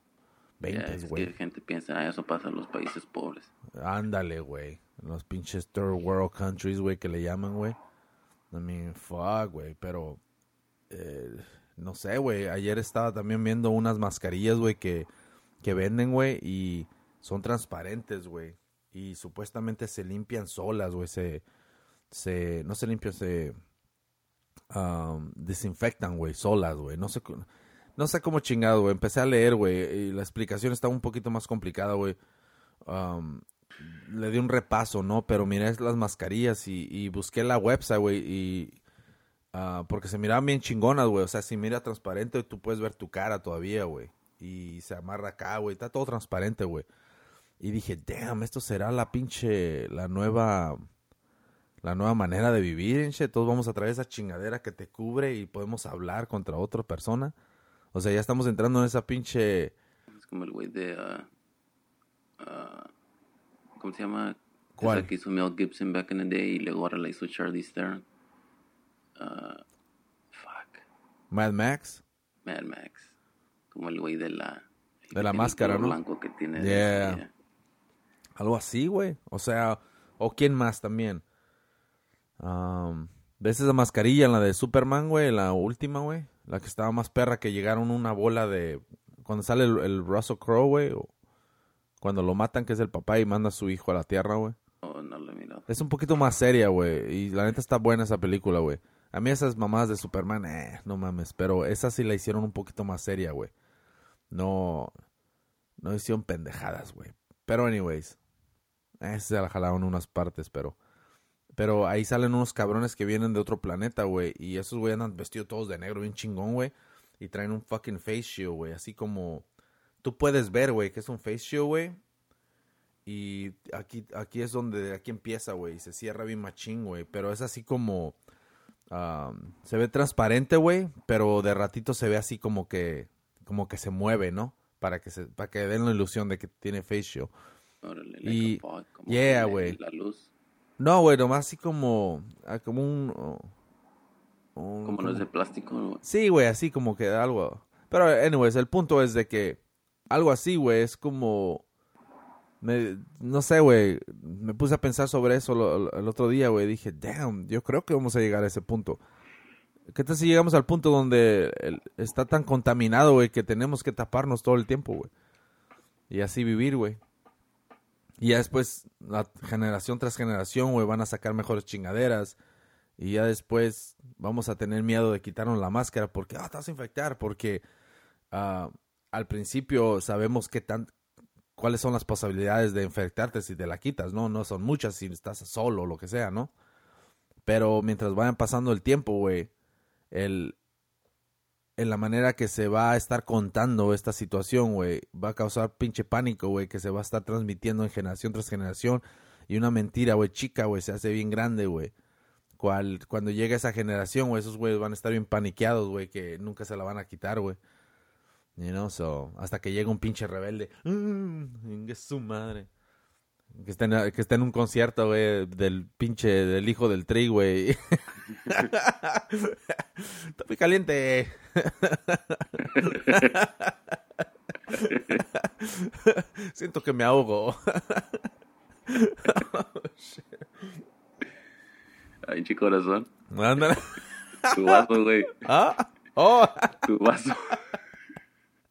Yeah, 20, es güey. que gente piensa, ah, eso pasa en los países pobres. Ándale, güey. Los pinches third world countries, güey, que le llaman, güey. I mean, fuck, güey. Pero, eh, no sé, güey. Ayer estaba también viendo unas mascarillas, güey, que, que venden, güey, y son transparentes, güey. Y supuestamente se limpian solas, güey. Se, se, no se limpian, se um, desinfectan, güey, solas, güey. No sé, no sé cómo chingado, güey. Empecé a leer, güey, y la explicación está un poquito más complicada, güey. Um, le di un repaso, ¿no? Pero miré las mascarillas y, y busqué la website, güey, y... ah, porque se miraban bien chingonas, güey. O sea, si mira transparente, tú puedes ver tu cara todavía, güey. Y se amarra acá, güey. Está todo transparente, güey. Y dije, damn, esto será la pinche... La nueva... La nueva manera de vivir, enche. Todos vamos a traer esa chingadera que te cubre y podemos hablar contra otra persona. O sea, ya estamos entrando en esa pinche... Es como el güey de... ah, ¿Cómo se llama? ¿Cuál? Esa que hizo Mel Gibson back in the day y luego ahora la hizo Charlie Stern. Ah, fuck. Mad Max. Mad Max. Como el güey de la... De la máscara, ¿no? blanco que tiene... Yeah. yeah. Algo así, güey. O sea, o quién más también. Am, ¿Ves esa mascarilla en la de Superman, güey? La última, güey. La que estaba más perra que llegaron una bola de... Cuando sale el, el Russell Crowe, güey. Cuando lo matan, que es el papá y manda a su hijo a la tierra, güey. Oh, no lo he mirado. Es un poquito más seria, güey. Y la neta está buena esa película, güey. A mí esas mamadas de Superman, eh, no mames. Pero esa sí la hicieron un poquito más seria, güey. No... No hicieron pendejadas, güey. Pero anyways. Eh, se la jalaron unas partes, pero... Pero ahí salen unos cabrones que vienen de otro planeta, güey. Y esos güey andan vestidos todos de negro, bien chingón, güey. Y traen un fucking face shield, güey. Así como... Tú puedes ver, güey, que es un face shield, güey. Y aquí, aquí es donde... Aquí empieza, güey. Y se cierra bien machín, güey. Pero es así como... um, se ve transparente, güey, pero de ratito se ve así como que, como que se mueve, ¿no? Para que se, para que den la ilusión de que tiene face show. Órale, like Y- como yeah, güey. La luz. No, güey, nomás así como, ah, como un, oh, un- Como no es de plástico. ¿no? Sí, güey, así como que algo. Pero, anyways, el punto es de que algo así, güey, es como. Me, no sé, güey. Me puse a pensar sobre eso el otro día, güey. Dije, damn, yo creo que vamos a llegar a ese punto. ¿Qué tal si llegamos al punto donde está tan contaminado, güey, que tenemos que taparnos todo el tiempo, güey? Y así vivir, güey. Y ya después, la generación tras generación, güey, van a sacar mejores chingaderas. Y ya después vamos a tener miedo de quitarnos la máscara porque, ah, te vas a infectar. Porque ah, al principio sabemos qué tan, cuáles son las posibilidades de infectarte si te la quitas, ¿no? No son muchas si estás solo o lo que sea, ¿no? Pero mientras vayan pasando el tiempo, güey, el, en la manera que se va a estar contando esta situación, güey, va a causar pinche pánico, güey, que se va a estar transmitiendo en generación tras generación. Y una mentira, güey, chica, güey, se hace bien grande, güey. Cuando llegue esa generación, güey, esos güeyes van a estar bien paniqueados, güey, que nunca se la van a quitar, güey. You know, so, hasta que llegue un pinche rebelde. Mm, que su madre. Que esté, en, que esté en un concierto, güey, del pinche, del hijo del tri, güey. Está muy caliente. Siento que me ahogo. Ay, chico corazón. Ándale. Tu vaso, güey. ¿Ah? Oh. Tu vaso.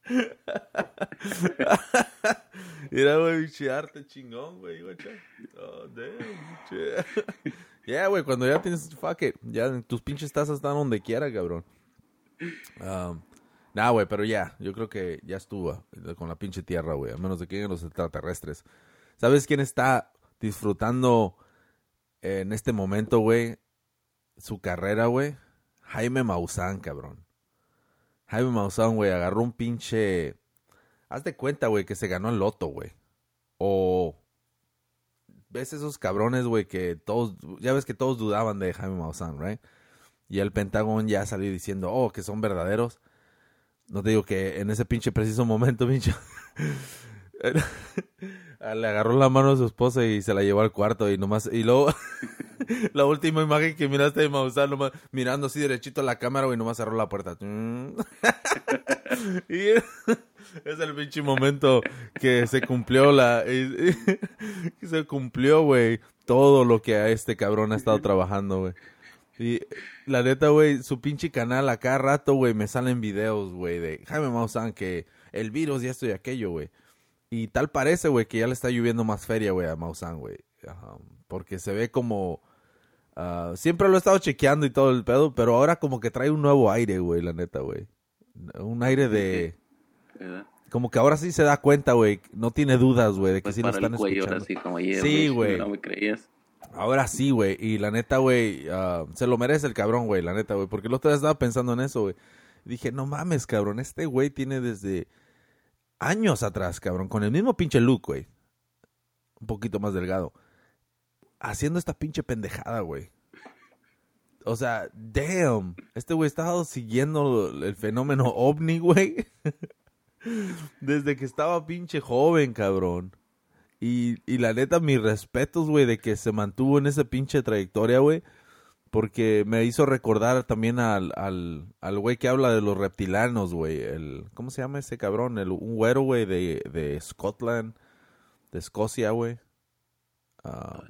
Mira, güey, pinche arte chingón, güey. Oh, damn. Yeah, güey, cuando ya tienes, fuck it, ya tus pinches tazas están donde quiera, cabrón. Um, nah, güey, pero ya, yo creo que ya estuvo con la pinche tierra, güey, a menos de que lleguen los extraterrestres. ¿Sabes quién está disfrutando en este momento, güey, su carrera, güey? Jaime Maussan, cabrón. Jaime Maussan, güey, agarró un pinche... Haz de cuenta, güey, que se ganó el loto, güey. O... ¿Ves esos cabrones, güey, que todos... Ya ves que todos dudaban de Jaime Maussan, right? Y el Pentágono ya salió diciendo, oh, que son verdaderos. No te digo que en ese pinche preciso momento, pinche... Le agarró la mano a su esposa y se la llevó al cuarto y nomás... Y luego... la última imagen que miraste de Maussan, nomás mirando así derechito a la cámara, güey, nomás cerró la puerta. y es el pinche momento que se cumplió la... que se cumplió, güey, todo lo que a este cabrón ha estado trabajando, güey. Y la neta, güey, su pinche canal a cada rato, güey, me salen videos, güey, de Jaime Maussan que el virus y esto y aquello, güey. Y tal parece, güey, que ya le está lloviendo más feria, güey, a Maussan, güey. Porque se ve como... ah, siempre lo he estado chequeando y todo el pedo, pero ahora como que trae un nuevo aire, güey, la neta, güey. Un aire de... ¿verdad? Como que ahora sí se da cuenta, güey. No tiene dudas, güey, de que Pues sí lo están el cuello, escuchando. ahora sí, como ayer. Sí, güey. No me creías. Ahora sí, güey. Y la neta, güey, ah, se lo merece el cabrón, güey, la neta, güey. Porque el otro día estaba pensando en eso, güey. Dije, no mames, cabrón. Este güey tiene desde años atrás, cabrón. Con el mismo pinche look, güey. Un poquito más delgado. Haciendo esta pinche pendejada, güey. O sea, damn. Este güey estaba siguiendo el fenómeno ovni, güey. Desde que estaba pinche joven, cabrón. Y, y la neta, mis respetos, güey, de que se mantuvo en esa pinche trayectoria, güey. Porque me hizo recordar también al, al, al güey que habla de los reptilanos, güey. El, ¿Cómo se llama ese cabrón? El, un güero, güey, de, de Scotland, de Escocia, güey. Ah,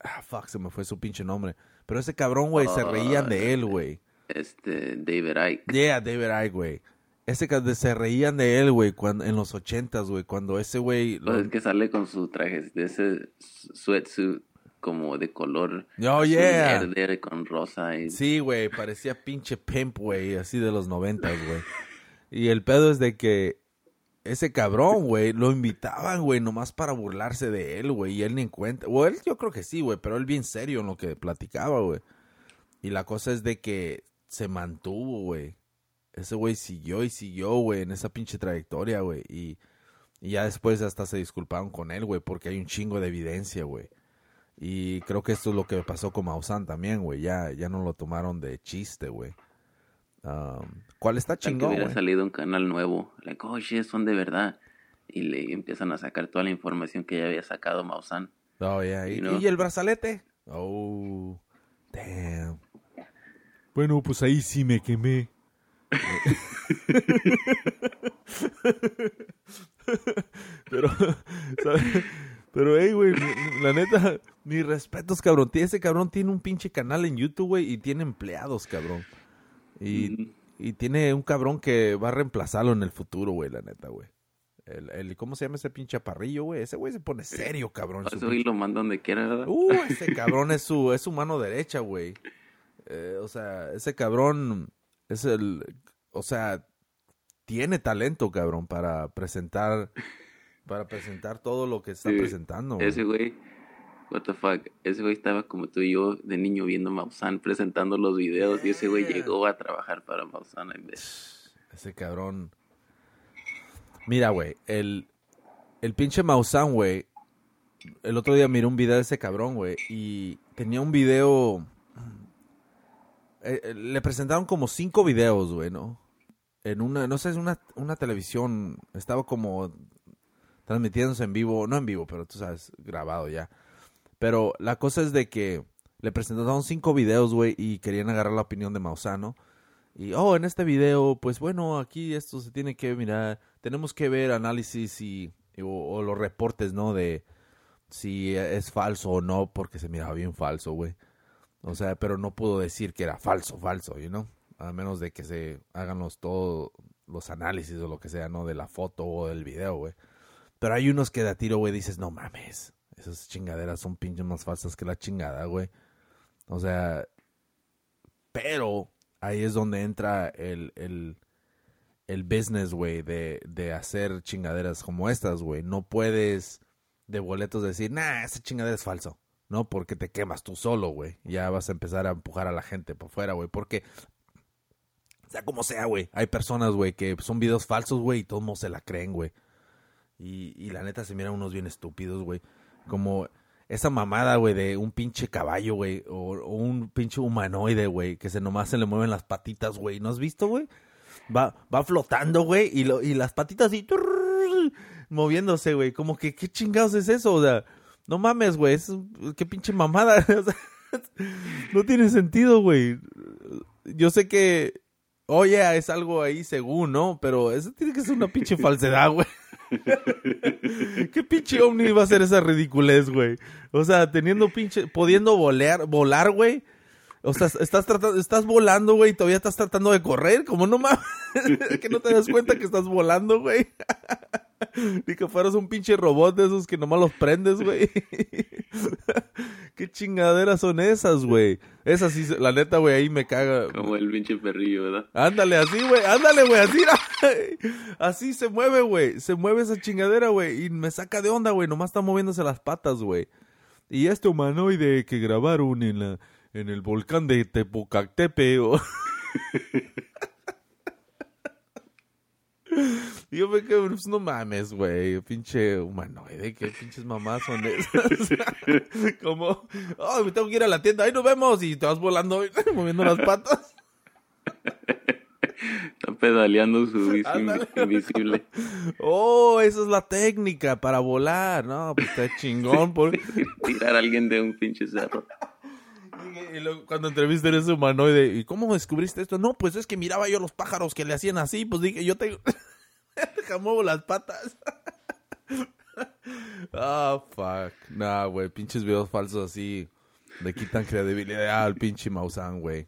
ah, fuck, se me fue su pinche nombre. Pero ese cabrón, güey, se reían de él, güey. Este, David Icke. Yeah, David Icke, güey. Ese que se reían de él, güey, cuando, en los ochentas, güey, cuando ese güey... lo- Pues es que sale con su traje de ese sweatsuit como de color Oh, yeah. verde con rosa y Sí, güey, parecía pinche pimp, güey, así de los noventas, güey. Y el pedo es de que ese cabrón, güey, lo invitaban, güey, nomás para burlarse de él, güey, y él ni en cuenta. O él yo creo que sí, güey, pero él bien serio en lo que platicaba, güey. Y la cosa es de que se mantuvo, güey. Ese güey siguió y siguió, güey, en esa pinche trayectoria, güey. Y, y ya después hasta se disculparon con él, güey, porque hay un chingo de evidencia, güey. Y creo que esto es lo que pasó con Maussan también, güey. Ya, ya no lo tomaron de chiste, güey. Um, ¿Cuál está Tal que chingón, hubiera salido un canal nuevo. Like, oh shit, son de verdad. Y le empiezan a sacar toda la información que ya había sacado Maussan. Oh, yeah. ¿Y, y el brazalete? Oh, damn. Bueno, pues ahí sí me quemé. Pero, ¿sabes? Pero, hey, güey, la neta, mis respetos, cabrón. Ese cabrón tiene un pinche canal en YouTube, güey, y tiene empleados, cabrón. Y, Mm. y tiene un cabrón que va a reemplazarlo en el futuro, güey, la neta, güey. El, el- ¿Cómo se llama ese pinche parrillo, güey? Ese güey se pone serio, cabrón. Eso y lo manda donde quiera, ¿verdad? Uh, ese cabrón es su, es su mano derecha, güey. Eh, o sea, ese cabrón es el, o sea, tiene talento, cabrón, para presentar, para presentar todo lo que está Sí, presentando. güey. Ese güey, what the fuck, ese güey estaba como tú y yo de niño viendo Maussan presentando los videos y ese güey llegó a trabajar para Maussan en vez. Ese cabrón. Mira, güey, el, el pinche Maussan, güey. El otro día miré un video de ese cabrón, güey, y tenía un video. eh, eh, le presentaron como cinco videos, güey, ¿no? En una, no sé, es una, una televisión. Estaba como transmitiéndose en vivo, no en vivo, pero tú sabes, grabado ya. Pero la cosa es de que le presentaron cinco videos, güey, y querían agarrar la opinión de Maussan, ¿no? Y, oh, en este video, pues bueno, aquí esto se tiene que mirar, tenemos que ver análisis y, o, los reportes, ¿no? De si es falso o no, porque se miraba bien falso, güey. O sea, pero no puedo decir que era falso, falso, you know? A menos de que se hagan los, todos los análisis o lo que sea, ¿no? De la foto o del video, güey. Pero hay unos que de a tiro, güey, dices, no mames, esas chingaderas son pinches más falsas que la chingada, güey. O sea, pero ahí es donde entra el, el, el business, güey, de, de hacer chingaderas como estas, güey. No puedes de boletos decir, nah, esa chingadera es falso. No, porque te quemas tú solo, güey. Ya vas a empezar a empujar a la gente por fuera, güey. Porque, sea como sea, güey. Hay personas, güey, que son videos falsos, güey, y todos modos se la creen, güey. Y, y la neta se miran unos bien estúpidos, güey. Como esa mamada, güey, de un pinche caballo, güey. O, o un pinche humanoide, güey. Que se nomás se le mueven las patitas, güey. ¿No has visto, güey? Va, va flotando, güey. Y, lo, y las patitas así. moviéndose, güey. Como que, ¿qué chingados es eso? O sea, no mames, güey. Qué pinche mamada. No tiene sentido, güey. Yo sé que. Oye, es algo ahí según, ¿no? Pero eso tiene que ser una pinche falsedad, güey. ¿Qué pinche ovni va a hacer esa ridiculez, güey? O sea, teniendo pinche, pudiendo volar, volar, güey. O sea, estás tratando, estás volando, güey, y todavía estás tratando de correr, como no mames, que no te das cuenta que estás volando, güey. Ni que fueras un pinche robot de esos que nomás los prendes, güey. ¿Qué chingaderas son esas, güey? Esas sí, la neta, güey, ahí me caga. Como el pinche perrillo, ¿verdad? Ándale, así, güey, ándale, güey, así, así se mueve, güey, se mueve esa chingadera, güey, y me saca de onda, güey, nomás está moviéndose las patas, güey. Y este humanoide que grabaron en la, en el volcán de Tepocactepe, o... Y yo me quedo, pues no mames, güey, pinche humanoide, qué pinches mamás son esas. Como, oh, me tengo que ir a la tienda, ahí nos vemos, y te vas volando, moviendo las patas. Está pedaleando su bici Ándale. invisible. Oh, esa es la técnica para volar. No, pues está chingón. Por... Tirar a alguien de un pinche cerro. Y luego cuando entrevisté a ese humanoide, ¿y cómo descubriste esto? No, pues es que miraba yo los pájaros que le hacían así, pues dije, yo te... Deja, muevo las patas. Ah, fuck. Nah, güey, pinches videos falsos así le quitan credibilidad al pinche Maussan, güey.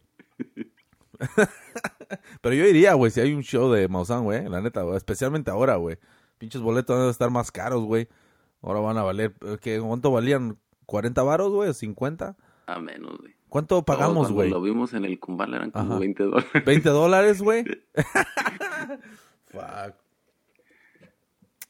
Pero yo iría, güey, si hay un show de Maussan, güey, la neta, especialmente ahora, güey. Pinches boletos van a estar más caros, güey. Ahora van a valer, eh, ¿qué? ¿cuánto valían? ¿40 varos, güey? ¿O 50? A menos, güey. ¿Cuánto pagamos, Cuando güey? Lo vimos en el Kumbal, eran como Ajá. 20 dólares. ¿20 dólares, güey? Fuck.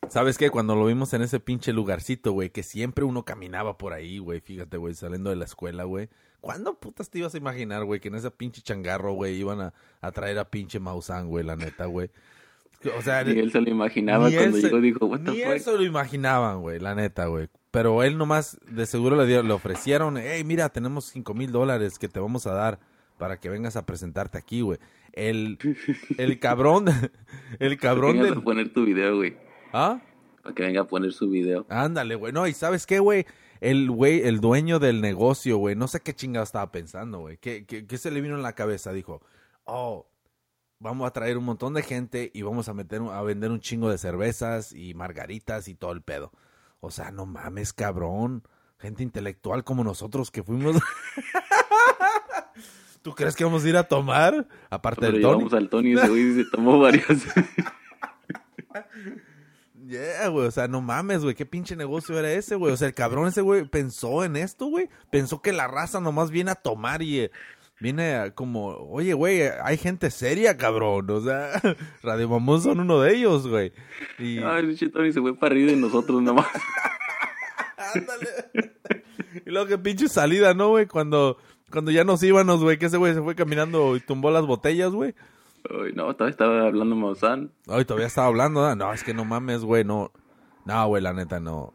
¿Sabes qué? Cuando lo vimos en ese pinche lugarcito, güey, que siempre uno caminaba por ahí, güey, fíjate, güey, saliendo de la escuela, güey. ¿Cuándo putas te ibas a imaginar, güey, que en ese pinche changarro, güey, iban a, a traer a pinche Maussan, güey, la neta, güey? O sea, Ni él se lo imaginaba cuando él se- llegó dijo, what the ni fuck. eso lo imaginaban, güey, la neta, güey. Pero él nomás de seguro le, dio- le ofrecieron, hey, mira, tenemos cinco mil dólares que te vamos a dar para que vengas a presentarte aquí, güey. El, el cabrón, el cabrón del... a poner tu video, güey. ¿Ah? Para que venga a poner su video. Ándale, güey. No, y ¿sabes qué, güey? El güey, el dueño del negocio, güey, no sé qué chingado estaba pensando, güey. ¿Qué, qué, qué se le vino en la cabeza? Dijo, oh, vamos a traer un montón de gente y vamos a meter a vender un chingo de cervezas y margaritas y todo el pedo. O sea, no mames, cabrón. Gente intelectual como nosotros que fuimos. ¿Tú crees que vamos a ir a tomar? Aparte Pero del Tony. llevamos al Tony ese güey se tomó varias. Yeah, güey, o sea, no mames, güey, qué pinche negocio era ese, güey. O sea, el cabrón ese, güey, pensó en esto, güey. Pensó que la raza nomás viene a tomar y eh, viene como, oye, güey, hay gente seria, cabrón. O sea, Radio Mamón son uno de ellos, güey. Y... Ay, Tony se fue para arriba de nosotros nomás. Ándale. y luego qué pinche salida, ¿no, güey? Cuando, cuando ya nos íbamos, güey, que ese güey se fue caminando y tumbó las botellas, güey. Ay, no, todavía estaba hablando Maussan. Ay, todavía estaba hablando, ¿verdad? No, es que no mames, güey, no. No, güey, la neta, no.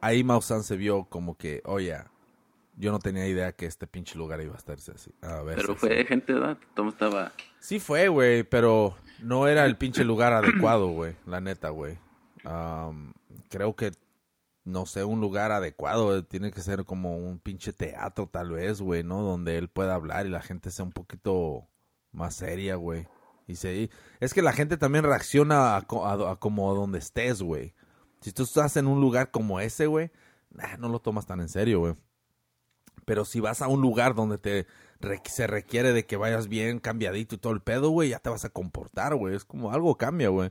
Ahí Mausan se vio como que, oye, yo no tenía idea que este pinche lugar iba a estarse así. A ver, Pero fue gente, ¿verdad? Todo estaba... Sí fue, güey, pero no era el pinche lugar adecuado, güey, la neta, güey. Creo que, no sé, un lugar adecuado, tiene que ser como un pinche teatro tal vez, güey, ¿no? Donde él pueda hablar y la gente sea un poquito más seria, güey. Y se, es que la gente también reacciona a, co- a- a como a donde estés, güey. Si tú estás en un lugar como ese, güey, nah, no lo tomas tan en serio, güey. Pero si vas a un lugar donde te re- se requiere de que vayas bien cambiadito y todo el pedo, güey, ya te vas a comportar, güey. Es como algo cambia, güey.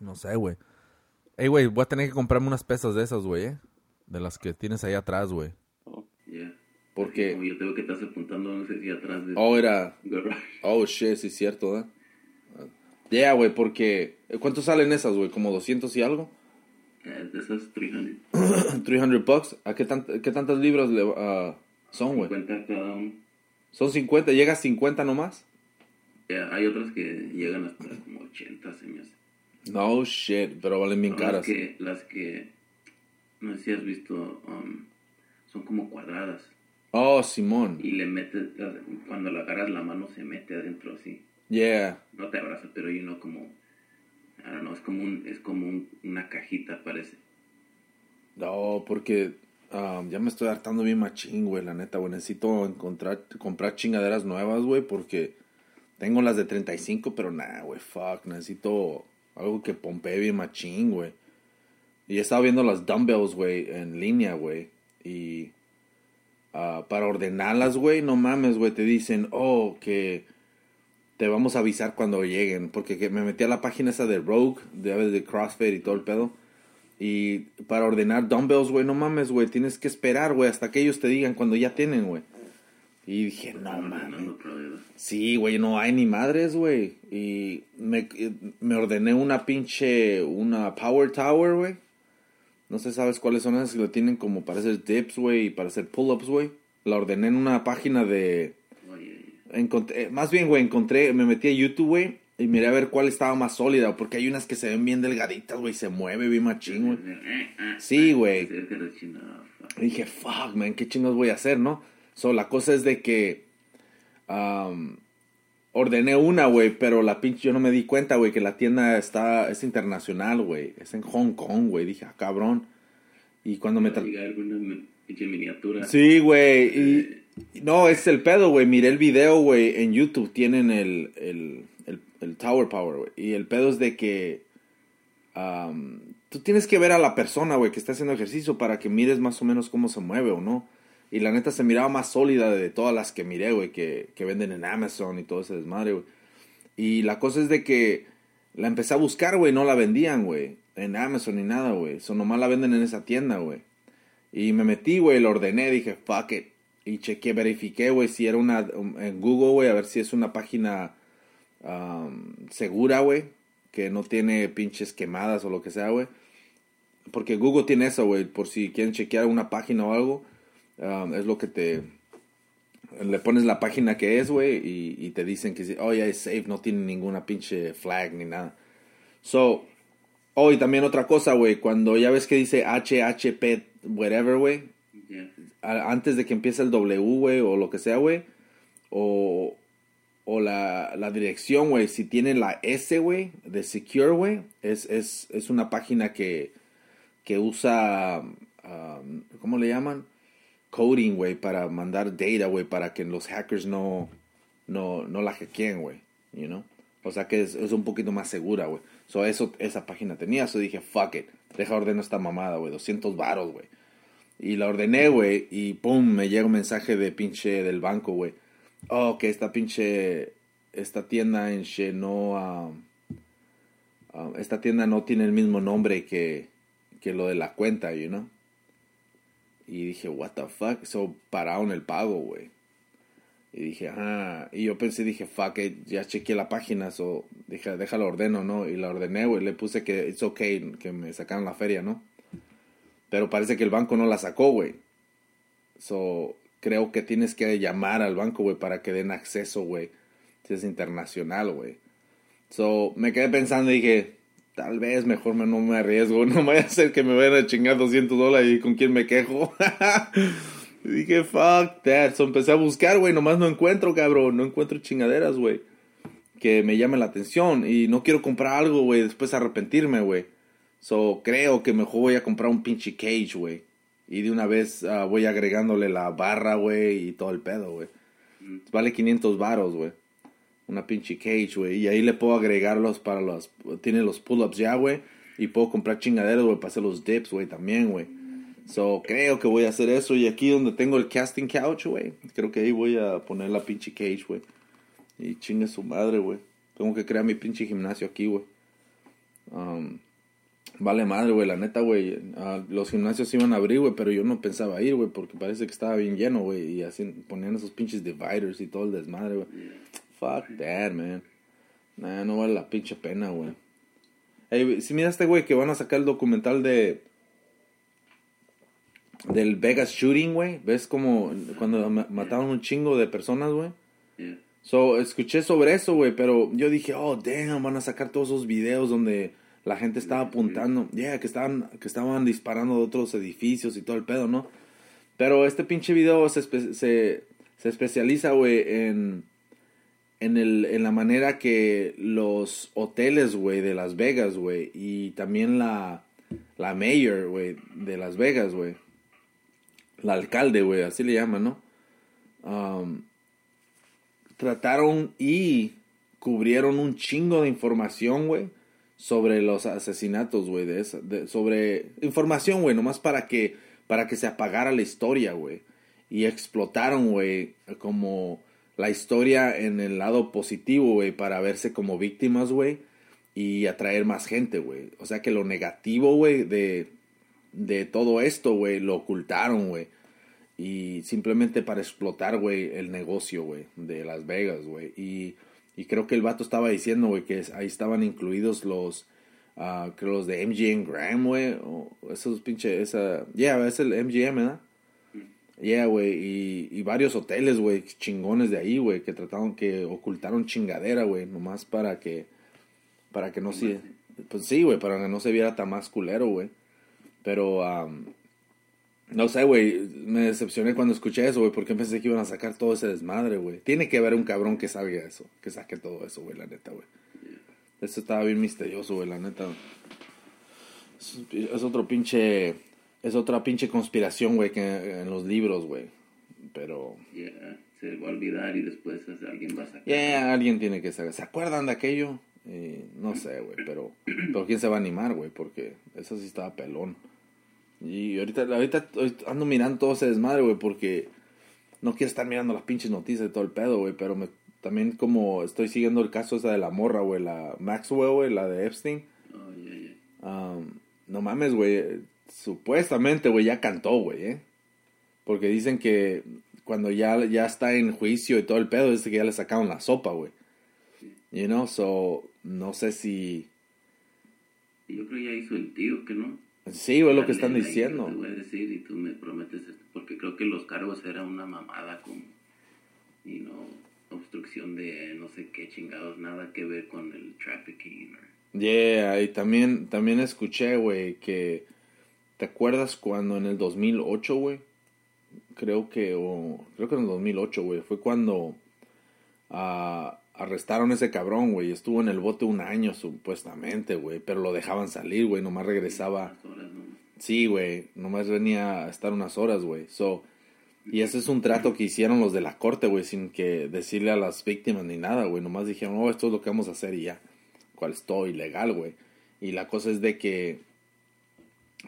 No sé, güey. Ey, güey, voy a tener que comprarme unas pesas de esas, güey, ¿eh? De las que tienes ahí atrás, güey. Oh, yeah. Porque... Como yo tengo que estás apuntando, no sé si atrás de... Oh, era... Garage. Oh, shit, sí es cierto, ¿eh? Ya, güey, porque... ¿Cuánto salen esas, güey? ¿Como 200 y algo? De esas 300. 300 bucks. ¿A qué, tant- qué tantas libras le, ah, son, güey? 50 cada uno. Son 50. ¿Llega a 50 nomás? Yeah, hay otras que llegan hasta como 80, se me hace. No, shit, pero valen bien las caras. que, las que, no sé si has visto, um, son como cuadradas. Oh, Simón. Y le metes, cuando le agarras la mano se mete adentro así. Yeah. No te abraza, pero y no como, Don't know, es como, un, es como un- una cajita parece. No, porque ah, ya me estoy hartando bien machín, güey, la neta, güey. Necesito encontrar, comprar chingaderas nuevas, güey, porque tengo las de 35, pero nada, güey, fuck. Necesito algo que pompee bien machín, güey. Y estaba viendo las dumbbells, güey, en línea, güey. Y ah, para ordenarlas, güey, no mames, güey, te dicen, oh, que te vamos a avisar cuando lleguen. Porque que me metí a la página esa de Rogue, de, de CrossFit y todo el pedo. Y para ordenar dumbbells, güey, no mames, güey, tienes que esperar, güey, hasta que ellos te digan cuando ya tienen, güey. Y dije, no mames. Sí, güey, no hay ni madres, güey. Y me, me ordené una pinche, una Power Tower, güey. No sé, ¿sabes cuáles son esas? Que lo tienen como para hacer dips, güey, y para hacer pull-ups, güey. La ordené en una página de... Encontré, más bien, güey, encontré, me metí a YouTube, güey, y miré a ver cuál estaba más sólida, porque hay unas que se ven bien delgaditas, güey, se mueve bien machín, güey. Sí, güey. Y dije, fuck, man, ¿qué chingos voy a hacer, no? So, la cosa es de que um, ordené una, güey, pero la pinche, yo no me di cuenta, güey, que la tienda está, es internacional, güey. Es en Hong Kong, güey. Dije, ah, cabrón. Y cuando me... Tra- llegar una mi- pinche miniatura. Sí, güey. Y, y no, es el pedo, güey. Miré el video, güey. En YouTube tienen el, el, el, Tower Power, güey. Y el pedo es de que tú tienes que ver a la persona, güey, que está haciendo ejercicio para que mires más o menos cómo se mueve o no. Y la neta se miraba más sólida de todas las que miré, güey, que, que venden en Amazon y todo ese desmadre, güey. Y la cosa es de que la empecé a buscar, güey, no la vendían, güey, en Amazon ni nada, güey. Eso nomás la venden en esa tienda, güey. Y me metí, güey, lo ordené, dije, fuck it. Y chequé, verifiqué, güey, si era una, um, en Google, güey, a ver si es una página um, segura, güey, que no tiene pinches quemadas o lo que sea, güey. Porque Google tiene eso, güey, por si quieren chequear una página o algo, um, es lo que te... Le pones la página que es, güey, y, te dicen que, oh, ya es safe, no tiene ninguna pinche flag ni nada. So, Oh, y también otra cosa, güey. Cuando ya ves que dice HHP, whatever, güey. Antes de que empiece el W, güey, o lo que sea, güey. O, o la, la dirección, güey. Si tiene la S, güey, de Secure, güey. Es, es, es una página que, que usa, um, ¿cómo le llaman? Coding, güey, para mandar data, güey, para que los hackers no, no, no la hackeen, güey. You know? O sea que es, es un poquito más segura, güey. So, eso, esa página tenía. So dije, fuck it. Deja ordeno esta mamada, güey. 200 varos, güey. Y la ordené, güey. Y pum, me llega un mensaje de pinche del banco, güey. Oh, que esta pinche. Esta tienda en Shenoa. um, um, esta tienda no tiene el mismo nombre que, que lo de la cuenta, you know. Y dije, what the fuck. So pararon el pago, güey. Y dije, ah, y yo pensé, dije, fuck it, ya chequeé la página, so, dije, déjalo ordeno, ¿no? Y la ordené, güey, le puse que it's okay, que me sacaran la feria, ¿no? Pero parece que el banco no la sacó, güey. So, creo que tienes que llamar al banco, güey, para que den acceso, güey. Si es internacional, güey. So, me quedé pensando y dije, tal vez mejor me, no me arriesgo. No vaya a ser que me vayan a chingar 200 dólares y con quién me quejo. Dije, fuck that. So, empecé a buscar, güey. Nomás no encuentro, cabrón. No encuentro chingaderas, güey. Que me llamen la atención. Y no quiero comprar algo, güey. Después arrepentirme, güey. So, creo que mejor voy a comprar un pinche cage, güey. Y de una vez ah, voy agregándole la barra, güey. Y todo el pedo, güey. Vale 500 varos, güey. Una pinche cage, güey. Y ahí le puedo agregarlos para los... Tiene los pull-ups ya, güey. Y puedo comprar chingaderas, güey, para hacer los dips, güey, también, güey. So, creo que voy a hacer eso. Y aquí donde tengo el casting couch, güey. Creo que ahí voy a poner la pinche cage, güey. Y chingue su madre, güey. Tengo que crear mi pinche gimnasio aquí, güey. Um, vale madre, güey. La neta, güey. ah, los gimnasios iban a abrir, güey. Pero yo no pensaba ir, güey. Porque parece que estaba bien lleno, güey. Y así ponían esos pinches dividers y todo el desmadre, güey. Fuck that, man. Nah, no vale la pinche pena, güey. Hey, si miraste, güey, que van a sacar el documental de del Vegas shooting, güey. ¿Ves como cuando ma- mataron un chingo de personas, güey? So, escuché sobre eso, güey, pero yo dije, oh, damn, van a sacar todos esos videos donde la gente estaba apuntando, yeah, que estaban, que estaban disparando de otros edificios y todo el pedo, ¿no? Pero este pinche video se, espe- se, se especializa, güey, en, en, el, en la manera que los hoteles, güey, de Las Vegas, güey, y también la, la mayor, güey, de Las Vegas, güey, la alcalde, güey, así le llaman, ¿no? Um, trataron y cubrieron un chingo de información, güey, sobre los asesinatos, güey, de de- sobre información, güey, nomás para que, para que se apagara la historia, güey. Y explotaron, güey, como la historia en el lado positivo, güey, para verse como víctimas, güey, y atraer más gente, güey. O sea que lo negativo, güey, de, de todo esto, güey, lo ocultaron, güey. Y simplemente para explotar, güey, el negocio, güey, de Las Vegas, güey. Y, y creo que el vato estaba diciendo, güey, que ahí estaban incluidos los, ah, creo los de MGM Graham, güey. o esos pinche, esa, yeah, es el MGM, ¿verdad? Yeah, güey, y, y varios hoteles, güey, chingones de ahí, güey, que trataron, que ocultaron chingadera, güey, nomás para que, para que no se, pues sí, güey, para que no se viera tan más culero, güey. Pero, am, no sé, güey, me decepcioné cuando escuché eso, güey, porque pensé que iban a sacar todo ese desmadre, güey. Tiene que haber un cabrón que salga eso, que saque todo eso, güey, la neta, güey. Eso estaba bien misterioso, güey, la neta. Es, es otro pinche, es otra pinche conspiración, güey, que en los libros, güey. Pero, Yeah. Se va a olvidar y después alguien va a sacar. yeah, alguien tiene que saber. ¿Se acuerdan de aquello? Eh, no sé, güey, pero, pero quién se va a animar, güey, porque eso sí estaba pelón. Y ahorita, ahorita ando mirando todo ese desmadre, güey, porque no quiero estar mirando las pinches noticias de todo el pedo, güey, pero me, también como estoy siguiendo el caso esa de la morra, güey, la Maxwell, güey, la de Epstein. Um, no mames, güey, supuestamente, güey, ya cantó, güey, ¿eh? Porque dicen que cuando ya, ya está en juicio y todo el pedo, dice que ya le sacaron la sopa, güey. You know, so, no sé si... Y Yo creo que ya hizo el tío, que no. Sí, güey, lo que están diciendo. Te voy a decir y tú me prometes esto, porque creo que los cargos era una mamada con, y no, obstrucción de no sé qué chingados, nada que ver con el trafficking. or- Yeah, y también, también escuché, güey, que... ¿Te acuerdas cuando en el 2008, güey? Creo que, o, creo que en el 2008, güey, fue cuando ah, arrestaron a ese cabrón, güey. Estuvo en el bote un año, supuestamente, güey, pero lo dejaban salir, güey, nomás regresaba. Sí, güey, nomás venía a estar unas horas, güey. So, y ese es un trato que hicieron los de la corte, güey, sin que decirle a las víctimas ni nada, güey. Nomás dijeron, oh, esto es lo que vamos a hacer y ya. Cual es todo ilegal, güey. Y la cosa es de que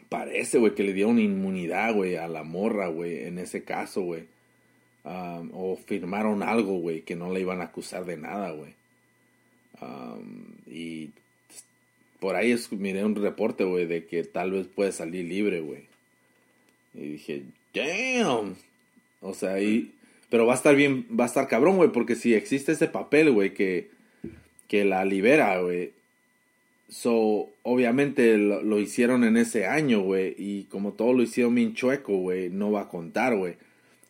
parece, güey, que le dieron inmunidad, güey, a la morra, güey, en ese caso, güey. Um, o firmaron algo, güey, que no le iban a acusar de nada, güey. Um, y por ahí es, miré un reporte, güey, de que tal vez puede salir libre, güey. Y dije, damn. O sea, y, pero va a estar bien, va a estar cabrón, güey, porque si existe ese papel, güey, que, que la libera, güey. So, obviamente lo, lo hicieron en ese año, güey, y como todo lo hicieron bien chueco, güey, no va a contar, güey.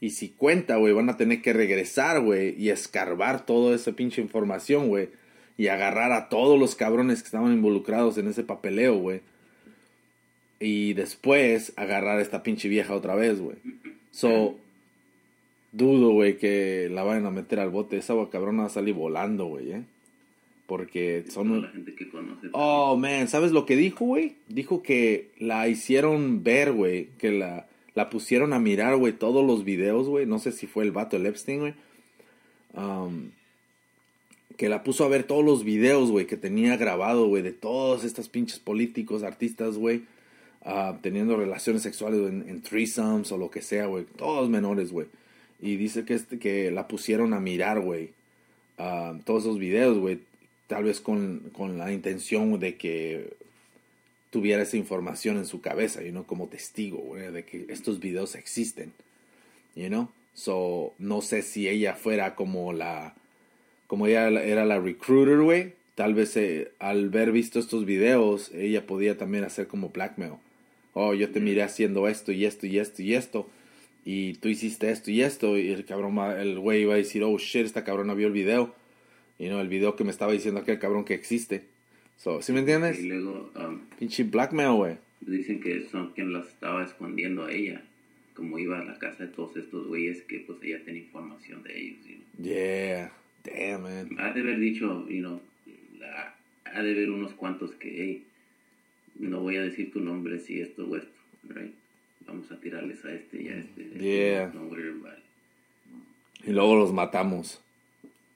Y si cuenta, güey, van a tener que regresar, güey, y escarbar toda esa pinche información, güey. Y agarrar a todos los cabrones que estaban involucrados en ese papeleo, güey. Y después agarrar a esta pinche vieja otra vez, güey. So, dudo, güey, que la vayan a meter al bote. Esa cabrona va a salir volando, güey, eh. Porque son... La gente que conoce. Oh, man, ¿sabes lo que dijo, güey? Dijo que la hicieron ver, güey, que la la pusieron a mirar, güey, todos los videos, güey. No sé si fue el vato, el Epstein, güey. Um, que la puso a ver todos los videos, güey, que tenía grabado, güey, de todos estos pinches políticos, artistas, güey. Uh, teniendo relaciones sexuales en, threesomes o lo que sea, güey. Todos menores, güey. Y dice que, este, que la pusieron a mirar, güey. Uh, todos esos videos, güey. Tal vez con, con la intención de que tuviera esa información en su cabeza, you know, como testigo, de que estos videos existen, you know. So, no sé si ella fuera como la, como ella era la recruiter, güey. Tal vez eh, al ver visto estos videos, ella podía también hacer como blackmail. Oh, yo te miré haciendo esto y esto y esto y esto. Y tú hiciste esto y esto. Y el cabrón, el güey iba a decir, oh shit, esta cabrona vio el video. Y no, el video que me estaba diciendo aquel cabrón que existe. So, ¿Sí me entiendes? Y luego. Um, Pinche blackmail, güey. Dicen que son quien los estaba escondiendo a ella. Como iba a la casa de todos estos güeyes que pues ella tenía información de ellos. You know? Yeah. Damn, man. Ha de haber dicho, you know, la, ha de haber unos cuantos que, hey, no voy a decir tu nombre si esto o esto, right? Vamos a tirarles a este y a este. Yeah. Worry about it. Y luego los matamos.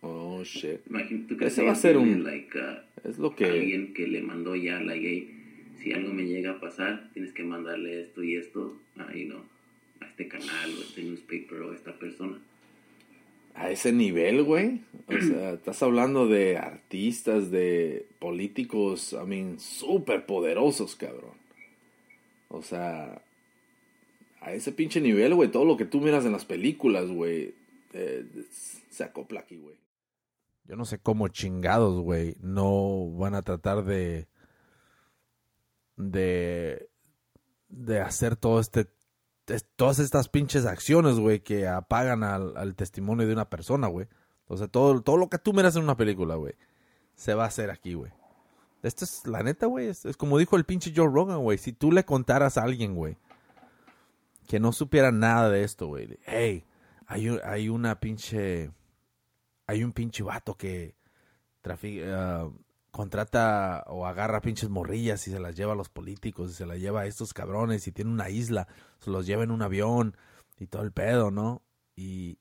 Oh, shit. Imagínate Ese va a ser un... Like, uh, Es lo que... alguien que le mandó ya la gay, si algo me llega a pasar, tienes que mandarle esto y esto, ahí no, a este canal o a este newspaper o a esta persona. A ese nivel, güey. O sea, estás hablando de artistas, de políticos, I mean, súper poderosos, cabrón. O sea, a ese pinche nivel, güey, todo lo que tú miras en las películas, güey, eh, se acopla aquí, güey. Yo no sé cómo chingados, güey, no van a tratar de de de hacer todo este es- todas estas pinches acciones, güey, que apagan al, testimonio de una persona, güey. O sea, todo, todo lo que tú miras en una película, güey, se va a hacer aquí, güey. Esto es, la neta, güey, es, es como dijo el pinche Joe Rogan, güey. Si tú le contaras a alguien, güey, que no supiera nada de esto, güey. Hey, hay, hay una pinche... Hay un pinche vato que trafi- ah, contrata o agarra pinches morrillas y se las lleva a los políticos y se las lleva a estos cabrones y tiene una isla, se los lleva en un avión y todo el pedo, ¿no? Y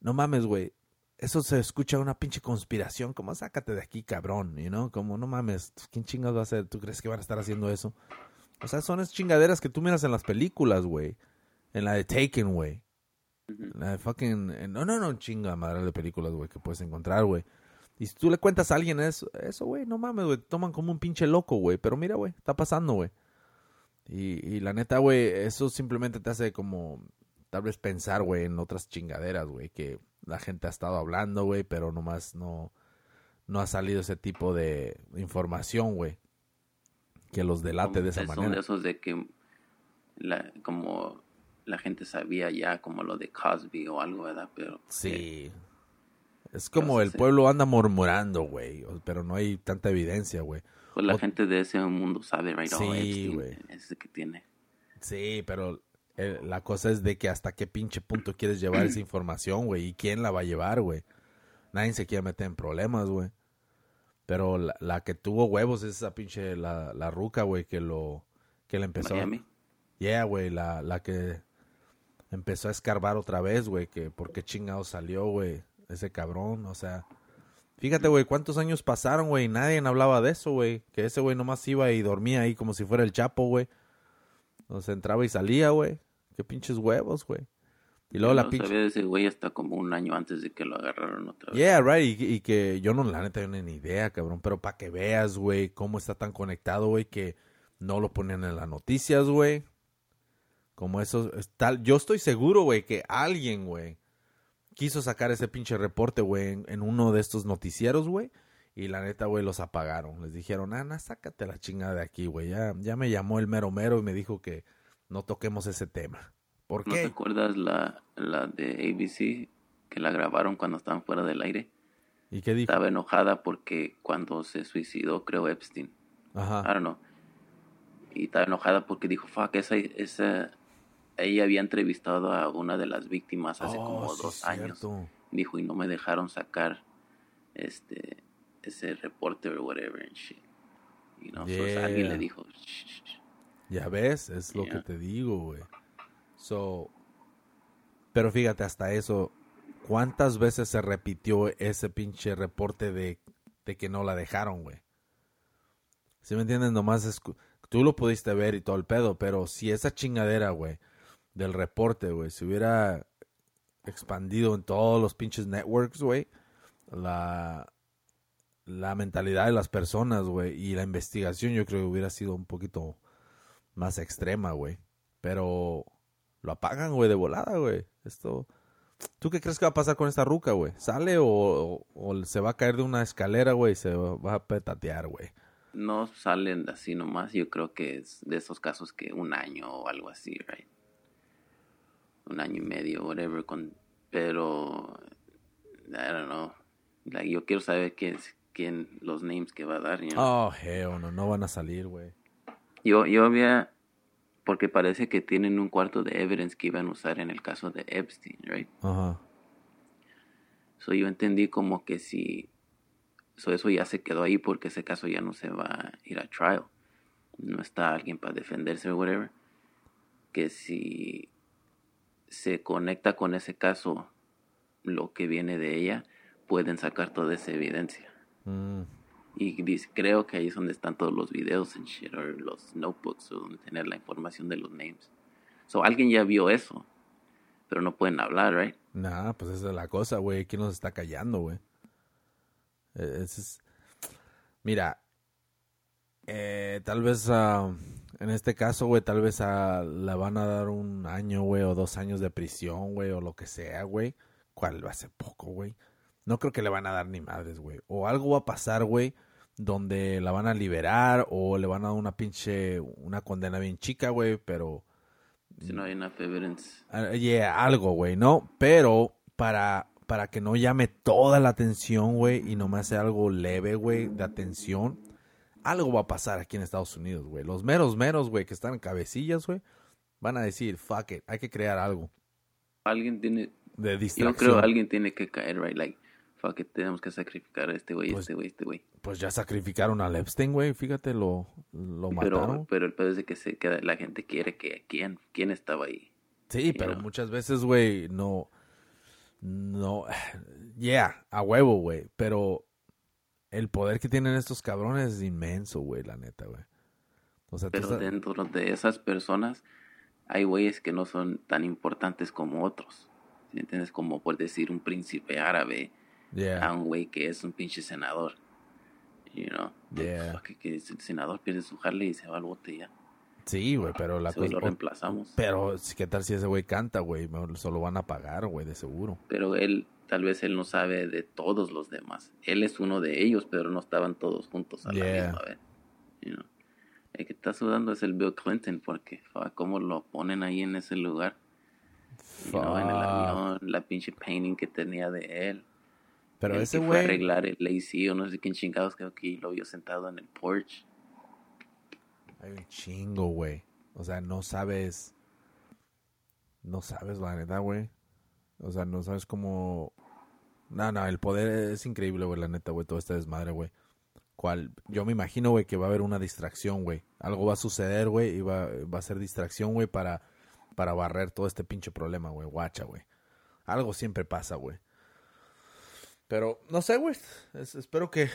no mames, güey. Eso se escucha una pinche conspiración, como sácate de aquí, cabrón, you know? Como no mames, ¿quién chingados va a hacer? ¿Tú crees que van a estar haciendo eso? O sea, son esas chingaderas que tú miras en las películas, güey. En la de Taken, güey. La de fucking... eh, No, no, no, chinga madre de películas, güey, que puedes encontrar, güey. Y si tú le cuentas a alguien eso, eso, güey, no mames, güey, te toman como un pinche loco, güey. Pero mira, güey, está pasando, güey. Y, y la neta, güey, eso simplemente te hace como tal vez pensar, güey, en otras chingaderas, güey, que la gente ha estado hablando, güey, pero nomás no, no ha salido ese tipo de información, güey, que los delate de esa Son manera. de esos de que la, como la gente sabía ya como lo de Cosby o algo, ¿verdad? Pero Sí. Es como el pueblo anda murmurando, güey, pero no hay tanta evidencia, güey. Pues la gente de ese mundo sabe, right? Oh, sí, güey. Ese que tiene. Sí, pero eh, la cosa es de que hasta qué pinche punto quieres llevar esa información, güey, y quién la va a llevar, güey. Nadie se quiere meter en problemas, güey. Pero la, que tuvo huevos es esa pinche, la, la ruca, güey, que lo, que le empezó. Miami. Yeah, güey, la, la que empezó a escarbar otra vez, güey, que por qué chingado salió, güey, ese cabrón, o sea. Fíjate, güey, cuántos años pasaron, güey, nadie hablaba de eso, güey. Que ese güey nomás iba y dormía ahí como si fuera el chapo, güey. O sea, entraba y salía, güey. Qué pinches huevos, güey. Y luego la pinche... sabía de ese güey hasta como un año antes de que lo agarraron otra vez. Yeah, right. Y, que yo no, la neta, no ni idea, cabrón. Pero para que veas, güey, cómo está tan conectado, güey, que no lo ponen en las noticias, güey. Como eso, tal. Yo estoy seguro, güey, que alguien, güey, quiso sacar ese pinche reporte, güey, en, uno de estos noticieros, güey. Y la neta, güey, los apagaron. Les dijeron, Ana, sácate la chingada de aquí, güey. Ya, ya me llamó el mero mero y me dijo que no toquemos ese tema. ¿Por qué? ¿No te acuerdas la, la de ABC que la grabaron cuando estaban fuera del aire? ¿Y qué dijo? Estaba enojada porque cuando se suicidó, creo, Epstein. Ajá. I don't know. Y estaba enojada porque dijo, fuck, esa, esa, ella había entrevistado a una de las víctimas hace como oh, dos años. Dijo, y no me dejaron sacar este ese reporte o whatever and shit. Y no, alguien le dijo, Ya ves, es lo que te digo, güey. So, pero fíjate, hasta eso, ¿cuántas veces se repitió ese pinche reporte de, de que no la dejaron, güey? Si me entiendes? Nomás es, tú lo pudiste ver y todo el pedo, pero si esa chingadera, güey, del reporte, güey, se hubiera expandido en todos los pinches networks, güey, la, la mentalidad de las personas, güey, y la investigación yo creo que hubiera sido un poquito más extrema, güey. Pero lo apagan, güey, de volada, güey. Esto. ¿Tú qué crees que va a pasar con esta ruca, güey? ¿Sale o, se va a caer de una escalera, güey, se va a petatear, güey? No salen así nomás. Yo creo que es de esos casos que un año o algo así, right? Un año y medio, whatever. Con, pero, I don't know. yo quiero saber quién, quién, los names que va a dar. Oh, hell, no, no van a salir, güey. Yo, yo había porque parece que tienen un cuarto de evidence que iban a usar en el caso de Epstein, right? Ajá. So yo entendí como que si so eso ya se quedó ahí porque ese caso ya no se va a ir a trial. No está alguien para defenderse o whatever. Que si se conecta con ese caso lo que viene de ella, pueden sacar toda esa evidencia. Mm. Y creo que ahí es donde están todos los videos en shit, o los notebooks, o donde tener la información de los names. So, alguien ya vio eso, pero no pueden hablar, right? Nah, pues esa es la cosa, güey. ¿Quién nos está callando, güey? E, es... Mira, eh, tal vez uh, en este caso, güey, tal vez le van a dar un año, güey, o dos años de prisión, güey, o lo que sea, güey. ¿Cuál va a ser poco, güey? No creo que le van a dar ni madres, güey. O algo va a pasar, güey, donde la van a liberar o le van a dar una pinche, una condena bien chica, güey, pero... Si no hay enough evidence. Uh, yeah, algo, güey, ¿no? Pero para, para que no llame toda la atención, güey, y nomás sea algo leve, güey, de atención, algo va a pasar aquí en Estados Unidos, güey. Los meros meros, güey, que están en cabecillas, güey, van a decir, fuck it, hay que crear algo. Alguien tiene... De distracción. Yo creo alguien tiene que caer, right, like fuck tenemos que sacrificar a este güey, pues, este güey, este güey. Pues ya sacrificaron a Epstein, güey, fíjate, lo, lo mataron. Pero el pedo es de que, se, la gente quiere que, ¿quién, quién estaba ahí? Sí, pero muchas veces, güey, no, no, yeah, a huevo, güey, pero el poder que tienen estos cabrones es inmenso, güey, la neta, güey. O sea, pero dentro de esas personas hay güeyes que no son tan importantes como otros. ¿Sí entiendes? Como por decir un príncipe árabe a un güey que es un pinche senador. You know? Yeah. Que, que, el senador pierde su Harley y se va al bote ya. Sí, güey, pero la cosa... lo reemplazamos. Pero, ¿qué tal si ese güey canta, güey? Solo van a pagar, güey, de seguro. Pero él, tal vez él no sabe de todos los demás. Él es uno de ellos, pero no estaban todos juntos a la misma vez. You know? El que está sudando es el Bill Clinton, porque, ¿cómo lo ponen ahí en ese lugar? You know, en el avión, la pinche painting que tenía de él. Pero el ese güey. arreglar el AC o no sé quién chingados, creo que lo vio sentado en el porch. Hay un chingo, güey. O sea, no sabes. No sabes la neta, güey. O sea, no sabes cómo. No, no, el poder es increíble, güey, la neta, güey, todo este desmadre, güey. Cual, yo me imagino, güey, que va a haber una distracción, güey. Algo va a suceder, güey, y va, va a ser distracción, güey, para, barrer todo este pinche problema, güey. Guacha, güey. Algo siempre pasa, güey. Pero, no sé, güey. Es- espero que,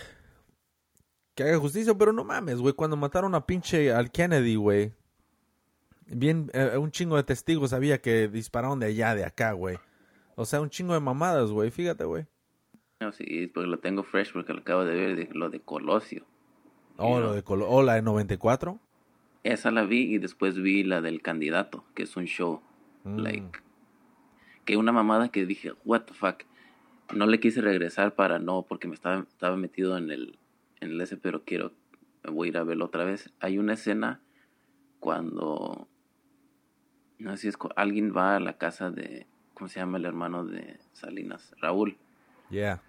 que haga justicia, pero no mames, güey. Cuando mataron a pinche al Kennedy, güey. Bien, eh, un chingo de testigos sabía que dispararon de allá, de acá, güey. O sea, un chingo de mamadas, güey. Fíjate, güey. No, sí, porque lo tengo fresh porque lo acabo de ver, de, lo de Colosio. Oh, lo de Colo- oh, la de 94. Esa la vi y después vi la del candidato, que es un show, Mm. like, que una mamada que dije, what the fuck. No le quise regresar para no, porque me estaba, estaba metido en el, en el ese, pero quiero, voy a ir a verlo otra vez. Hay una escena cuando, no sé si es, alguien va a la casa de, ¿cómo se llama el hermano de Salinas? Raúl. Yeah.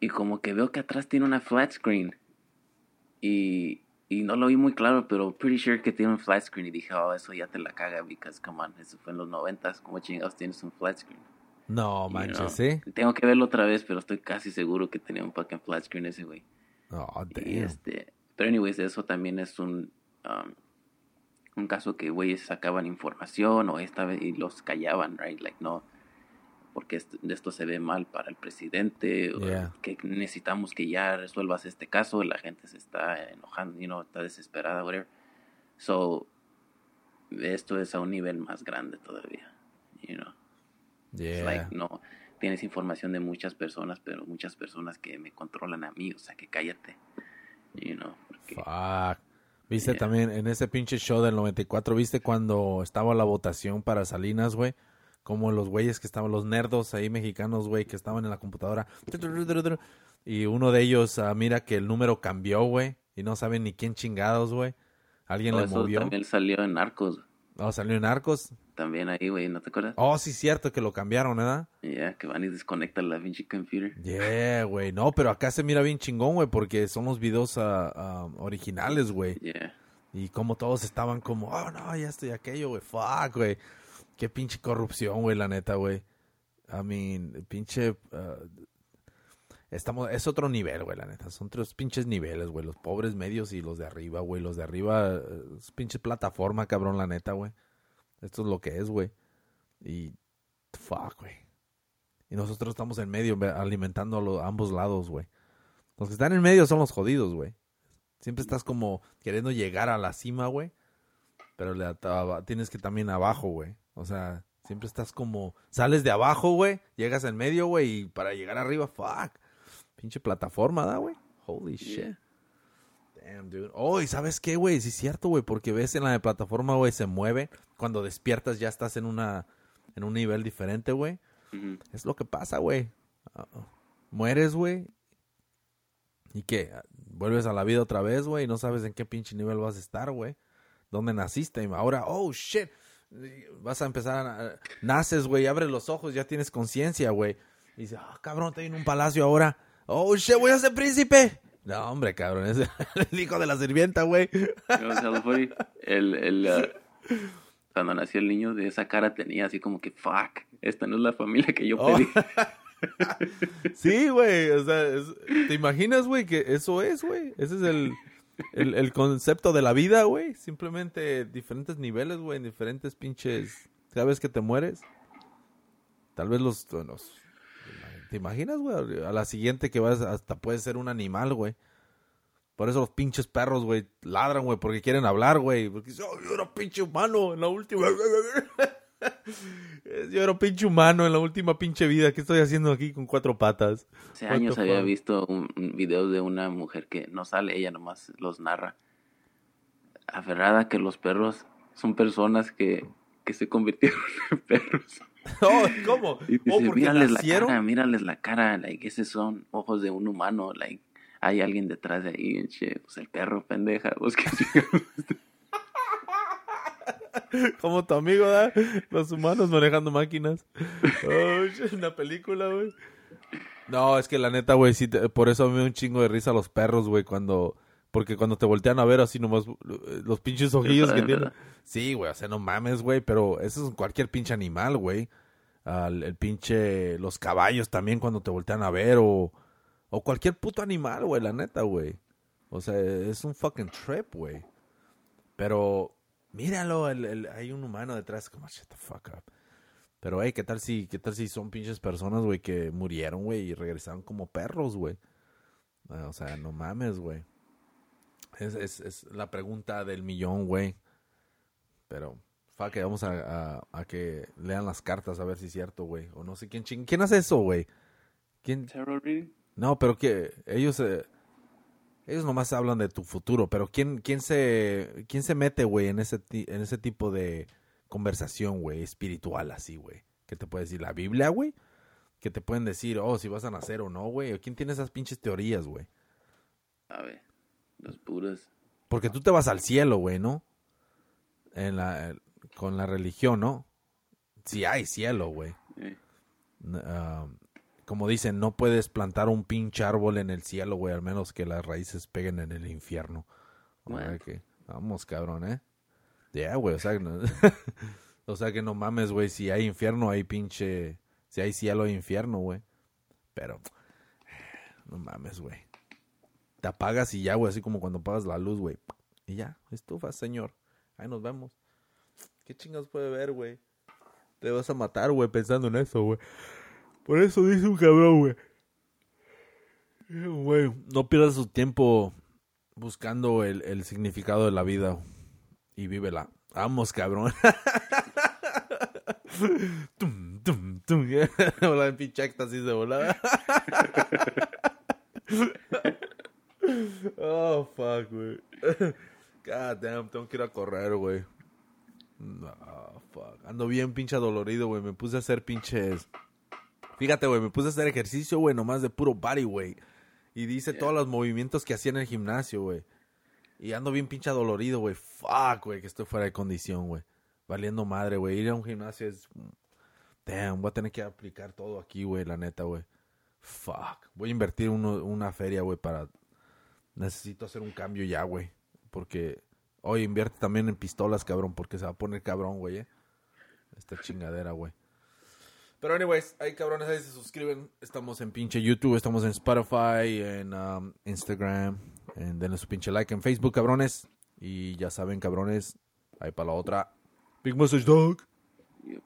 y como que veo que atrás tiene una flat screen y, y no lo vi muy claro pero pretty sure que tiene un flat screen y dije oh eso ya te la caga because come on eso fue en los noventas como chingados tienes un flat screen No, You manches, know, ¿sí? tengo que verlo otra vez pero estoy casi seguro que tenía un fucking flat screen ese güey Oh, y damn. este pero anyways eso también es un um, un caso que güeyes sacaban información o esta vez y los callaban right like no porque esto, de esto se ve mal para el presidente, o Yeah. que necesitamos que ya resuelvas este caso, la gente se está enojando, you know, está desesperada, whatever. So, esto es a un nivel más grande todavía, you know. It's Yeah. like, no, tienes información de muchas personas, pero muchas personas que me controlan a mí, o sea, que cállate, you know. porque- Fuck. ¿Viste Yeah. también en ese pinche show del 94? ¿Viste cuando estaba la votación para Salinas, güey? Como los güeyes que estaban, los nerdos ahí mexicanos, güey, que estaban en la computadora. Y uno de ellos ah, mira que el número cambió, güey. Y no saben ni quién chingados, güey. Alguien Oh, le eso movió. también salió en Narcos, Oh, salió en Arcos. también ahí, güey, ¿no te acuerdas? Oh, sí, cierto que lo cambiaron, ¿verdad? Ya, que van y desconectan la pinche computer. Yeah, güey. No, pero acá se mira bien chingón, güey, porque son los videos ah, originales, güey. Yeah. Y como todos estaban como, oh, no, ya estoy aquello, güey. Fuck, güey. Qué pinche corrupción, güey, la neta, güey. I mean, pinche... ah, estamos, es otro nivel, güey, la neta. Son tres pinches niveles, güey. Los pobres medios y los de arriba, güey. Los de arriba eh, es pinche plataforma, cabrón, la neta, güey. Esto es lo que es, güey. Y... Fuck, güey. Y nosotros estamos en medio, alimentando a los, ambos lados, güey. Los que están en medio son los jodidos, güey. Siempre estás como queriendo llegar a la cima, güey. Pero le tienes que también abajo, güey. O sea, siempre estás como... Sales de abajo, güey. Llegas en medio, güey. Y para llegar arriba, fuck. Pinche plataforma, ¿da, güey? Holy shit. Damn, dude. Oh, ¿y sabes qué, güey? Sí es cierto, güey. Porque ves en la de plataforma, güey, se mueve. Cuando despiertas ya estás en una... En un nivel diferente, güey. Es lo que pasa, güey. Mueres, güey. ¿Y qué? Vuelves a la vida otra vez, güey. y No sabes en qué pinche nivel vas a estar, güey. ¿Dónde naciste? Y ahora, oh, shit. Vas a empezar a... Naces, güey. Abres los ojos, ya tienes conciencia, güey. Y dices, ah, cabrón, estoy en un palacio ahora. Oh, shit, voy a ser príncipe. No, hombre, cabrón. Es el hijo de la sirvienta, güey. El, el, uh, cuando nació el niño, de esa cara tenía así como que, fuck, esta no es la familia que yo Oh. pedí. Sí, güey. O sea, es- ¿te imaginas, güey, que eso es, güey? Ese es el, el, el concepto de la vida, güey. Simplemente diferentes niveles, güey, en diferentes pinches. Cada vez que te mueres, tal vez los, los- ¿Te imaginas, güey? A la siguiente que vas, hasta puedes ser un animal, güey. Por eso los pinches perros, güey, ladran, güey, porque quieren hablar, güey. Porque dicen, "Oh, yo era pinche humano en la última. yo era pinche humano en la última pinche vida. ¿Qué estoy haciendo aquí con cuatro patas? Hace años había visto un video de una mujer que no sale, ella nomás los narra. Aferrada que los perros son personas que, que se convirtieron en perros. Oh, ¿Cómo? Y dice, oh, porque mírales la cara, mírales la cara, like, esos son ojos de un humano, like, hay alguien detrás de ahí, shit. Pues el perro, pendeja, pues que Como tu amigo, ¿da? Los humanos manejando máquinas. Oh, una película, güey. No, es que la neta, güey, sí, por eso me da un chingo de risa los perros, güey, cuando... Porque cuando te voltean a ver así nomás, los pinches ojillos que tienen. Sí, güey, o sea, no mames, güey, pero eso es cualquier pinche animal, güey. el pinche, los caballos también cuando te voltean a ver o, o cualquier puto animal, güey, la neta, güey. O sea, es un fucking trip, güey. Pero, míralo, el, hay un humano detrás, como, shut the fuck up. Pero, hey, ¿qué tal si, qué tal si son pinches personas, güey, que murieron, güey, y regresaron como perros, güey? O sea, no mames, güey. Es, es, es la pregunta del millón, güey. Pero, fuck, vamos a, a, que lean las cartas a ver si es cierto, güey. O no sé quién ching... ¿Quién hace eso, güey? ¿Quién? No, pero que ellos... Eh, ellos nomás hablan de tu futuro, pero ¿quién, quién, se, quién se mete, güey, en ese, en ese tipo de conversación, güey, espiritual así, güey? ¿Qué te puede decir? ¿La Biblia, güey? Que te pueden decir, oh, si vas a nacer o no, güey. ¿Quién tiene esas pinches teorías, güey? A ver, los puros. Porque tú te vas al cielo, güey, ¿no? En la, con la religión, ¿no? Si hay cielo, güey. Ah, como dicen, no puedes plantar un pinche árbol en el cielo, güey, al menos que las raíces peguen en el infierno. vamos, cabrón, ¿eh? Ya, güey, o sea, no, o sea que no mames, güey, si hay infierno, hay pinche... Si hay cielo, hay infierno, güey. Pero, no mames, güey. Te apagas y ya, güey, así como cuando apagas la luz, güey. Y ya, estufa, señor. Ahí nos vemos. ¿Qué chingados puede ver, güey? Te vas a matar, güey, pensando en eso, güey. Por eso dice un cabrón, güey. Güey, no pierdas su tiempo buscando el, el significado de la vida y vívela. Vamos, cabrón. tum, tum, tum. Hola, en pinche así de volada. oh, fuck, güey. God damn, tengo que ir a correr, güey. No, fuck. Ando bien pinche dolorido, güey. Me puse a hacer pinches Fíjate, güey, me puse a hacer ejercicio, güey, nomás de puro body, güey. Y dice todos los movimientos que hacía en el gimnasio, güey. Y ando bien pincha dolorido, güey. Fuck, güey, que estoy fuera de condición, güey. Valiendo madre, güey. Ir a un gimnasio es... Damn, voy a tener que aplicar todo aquí, güey, la neta, güey. Fuck. Voy a invertir una feria, güey, para... Necesito hacer un cambio ya, güey. Porque... Oye, invierte también en pistolas, cabrón, porque se va a poner cabrón, güey, eh. Esta chingadera, güey. Pero anyways, ahí cabrones, ahí se suscriben. Estamos en pinche YouTube, estamos en Spotify, en um, Instagram. En, denle su pinche like en Facebook, cabrones. Y ya saben, cabrones, ahí para la otra. Big Message Dog. Yep.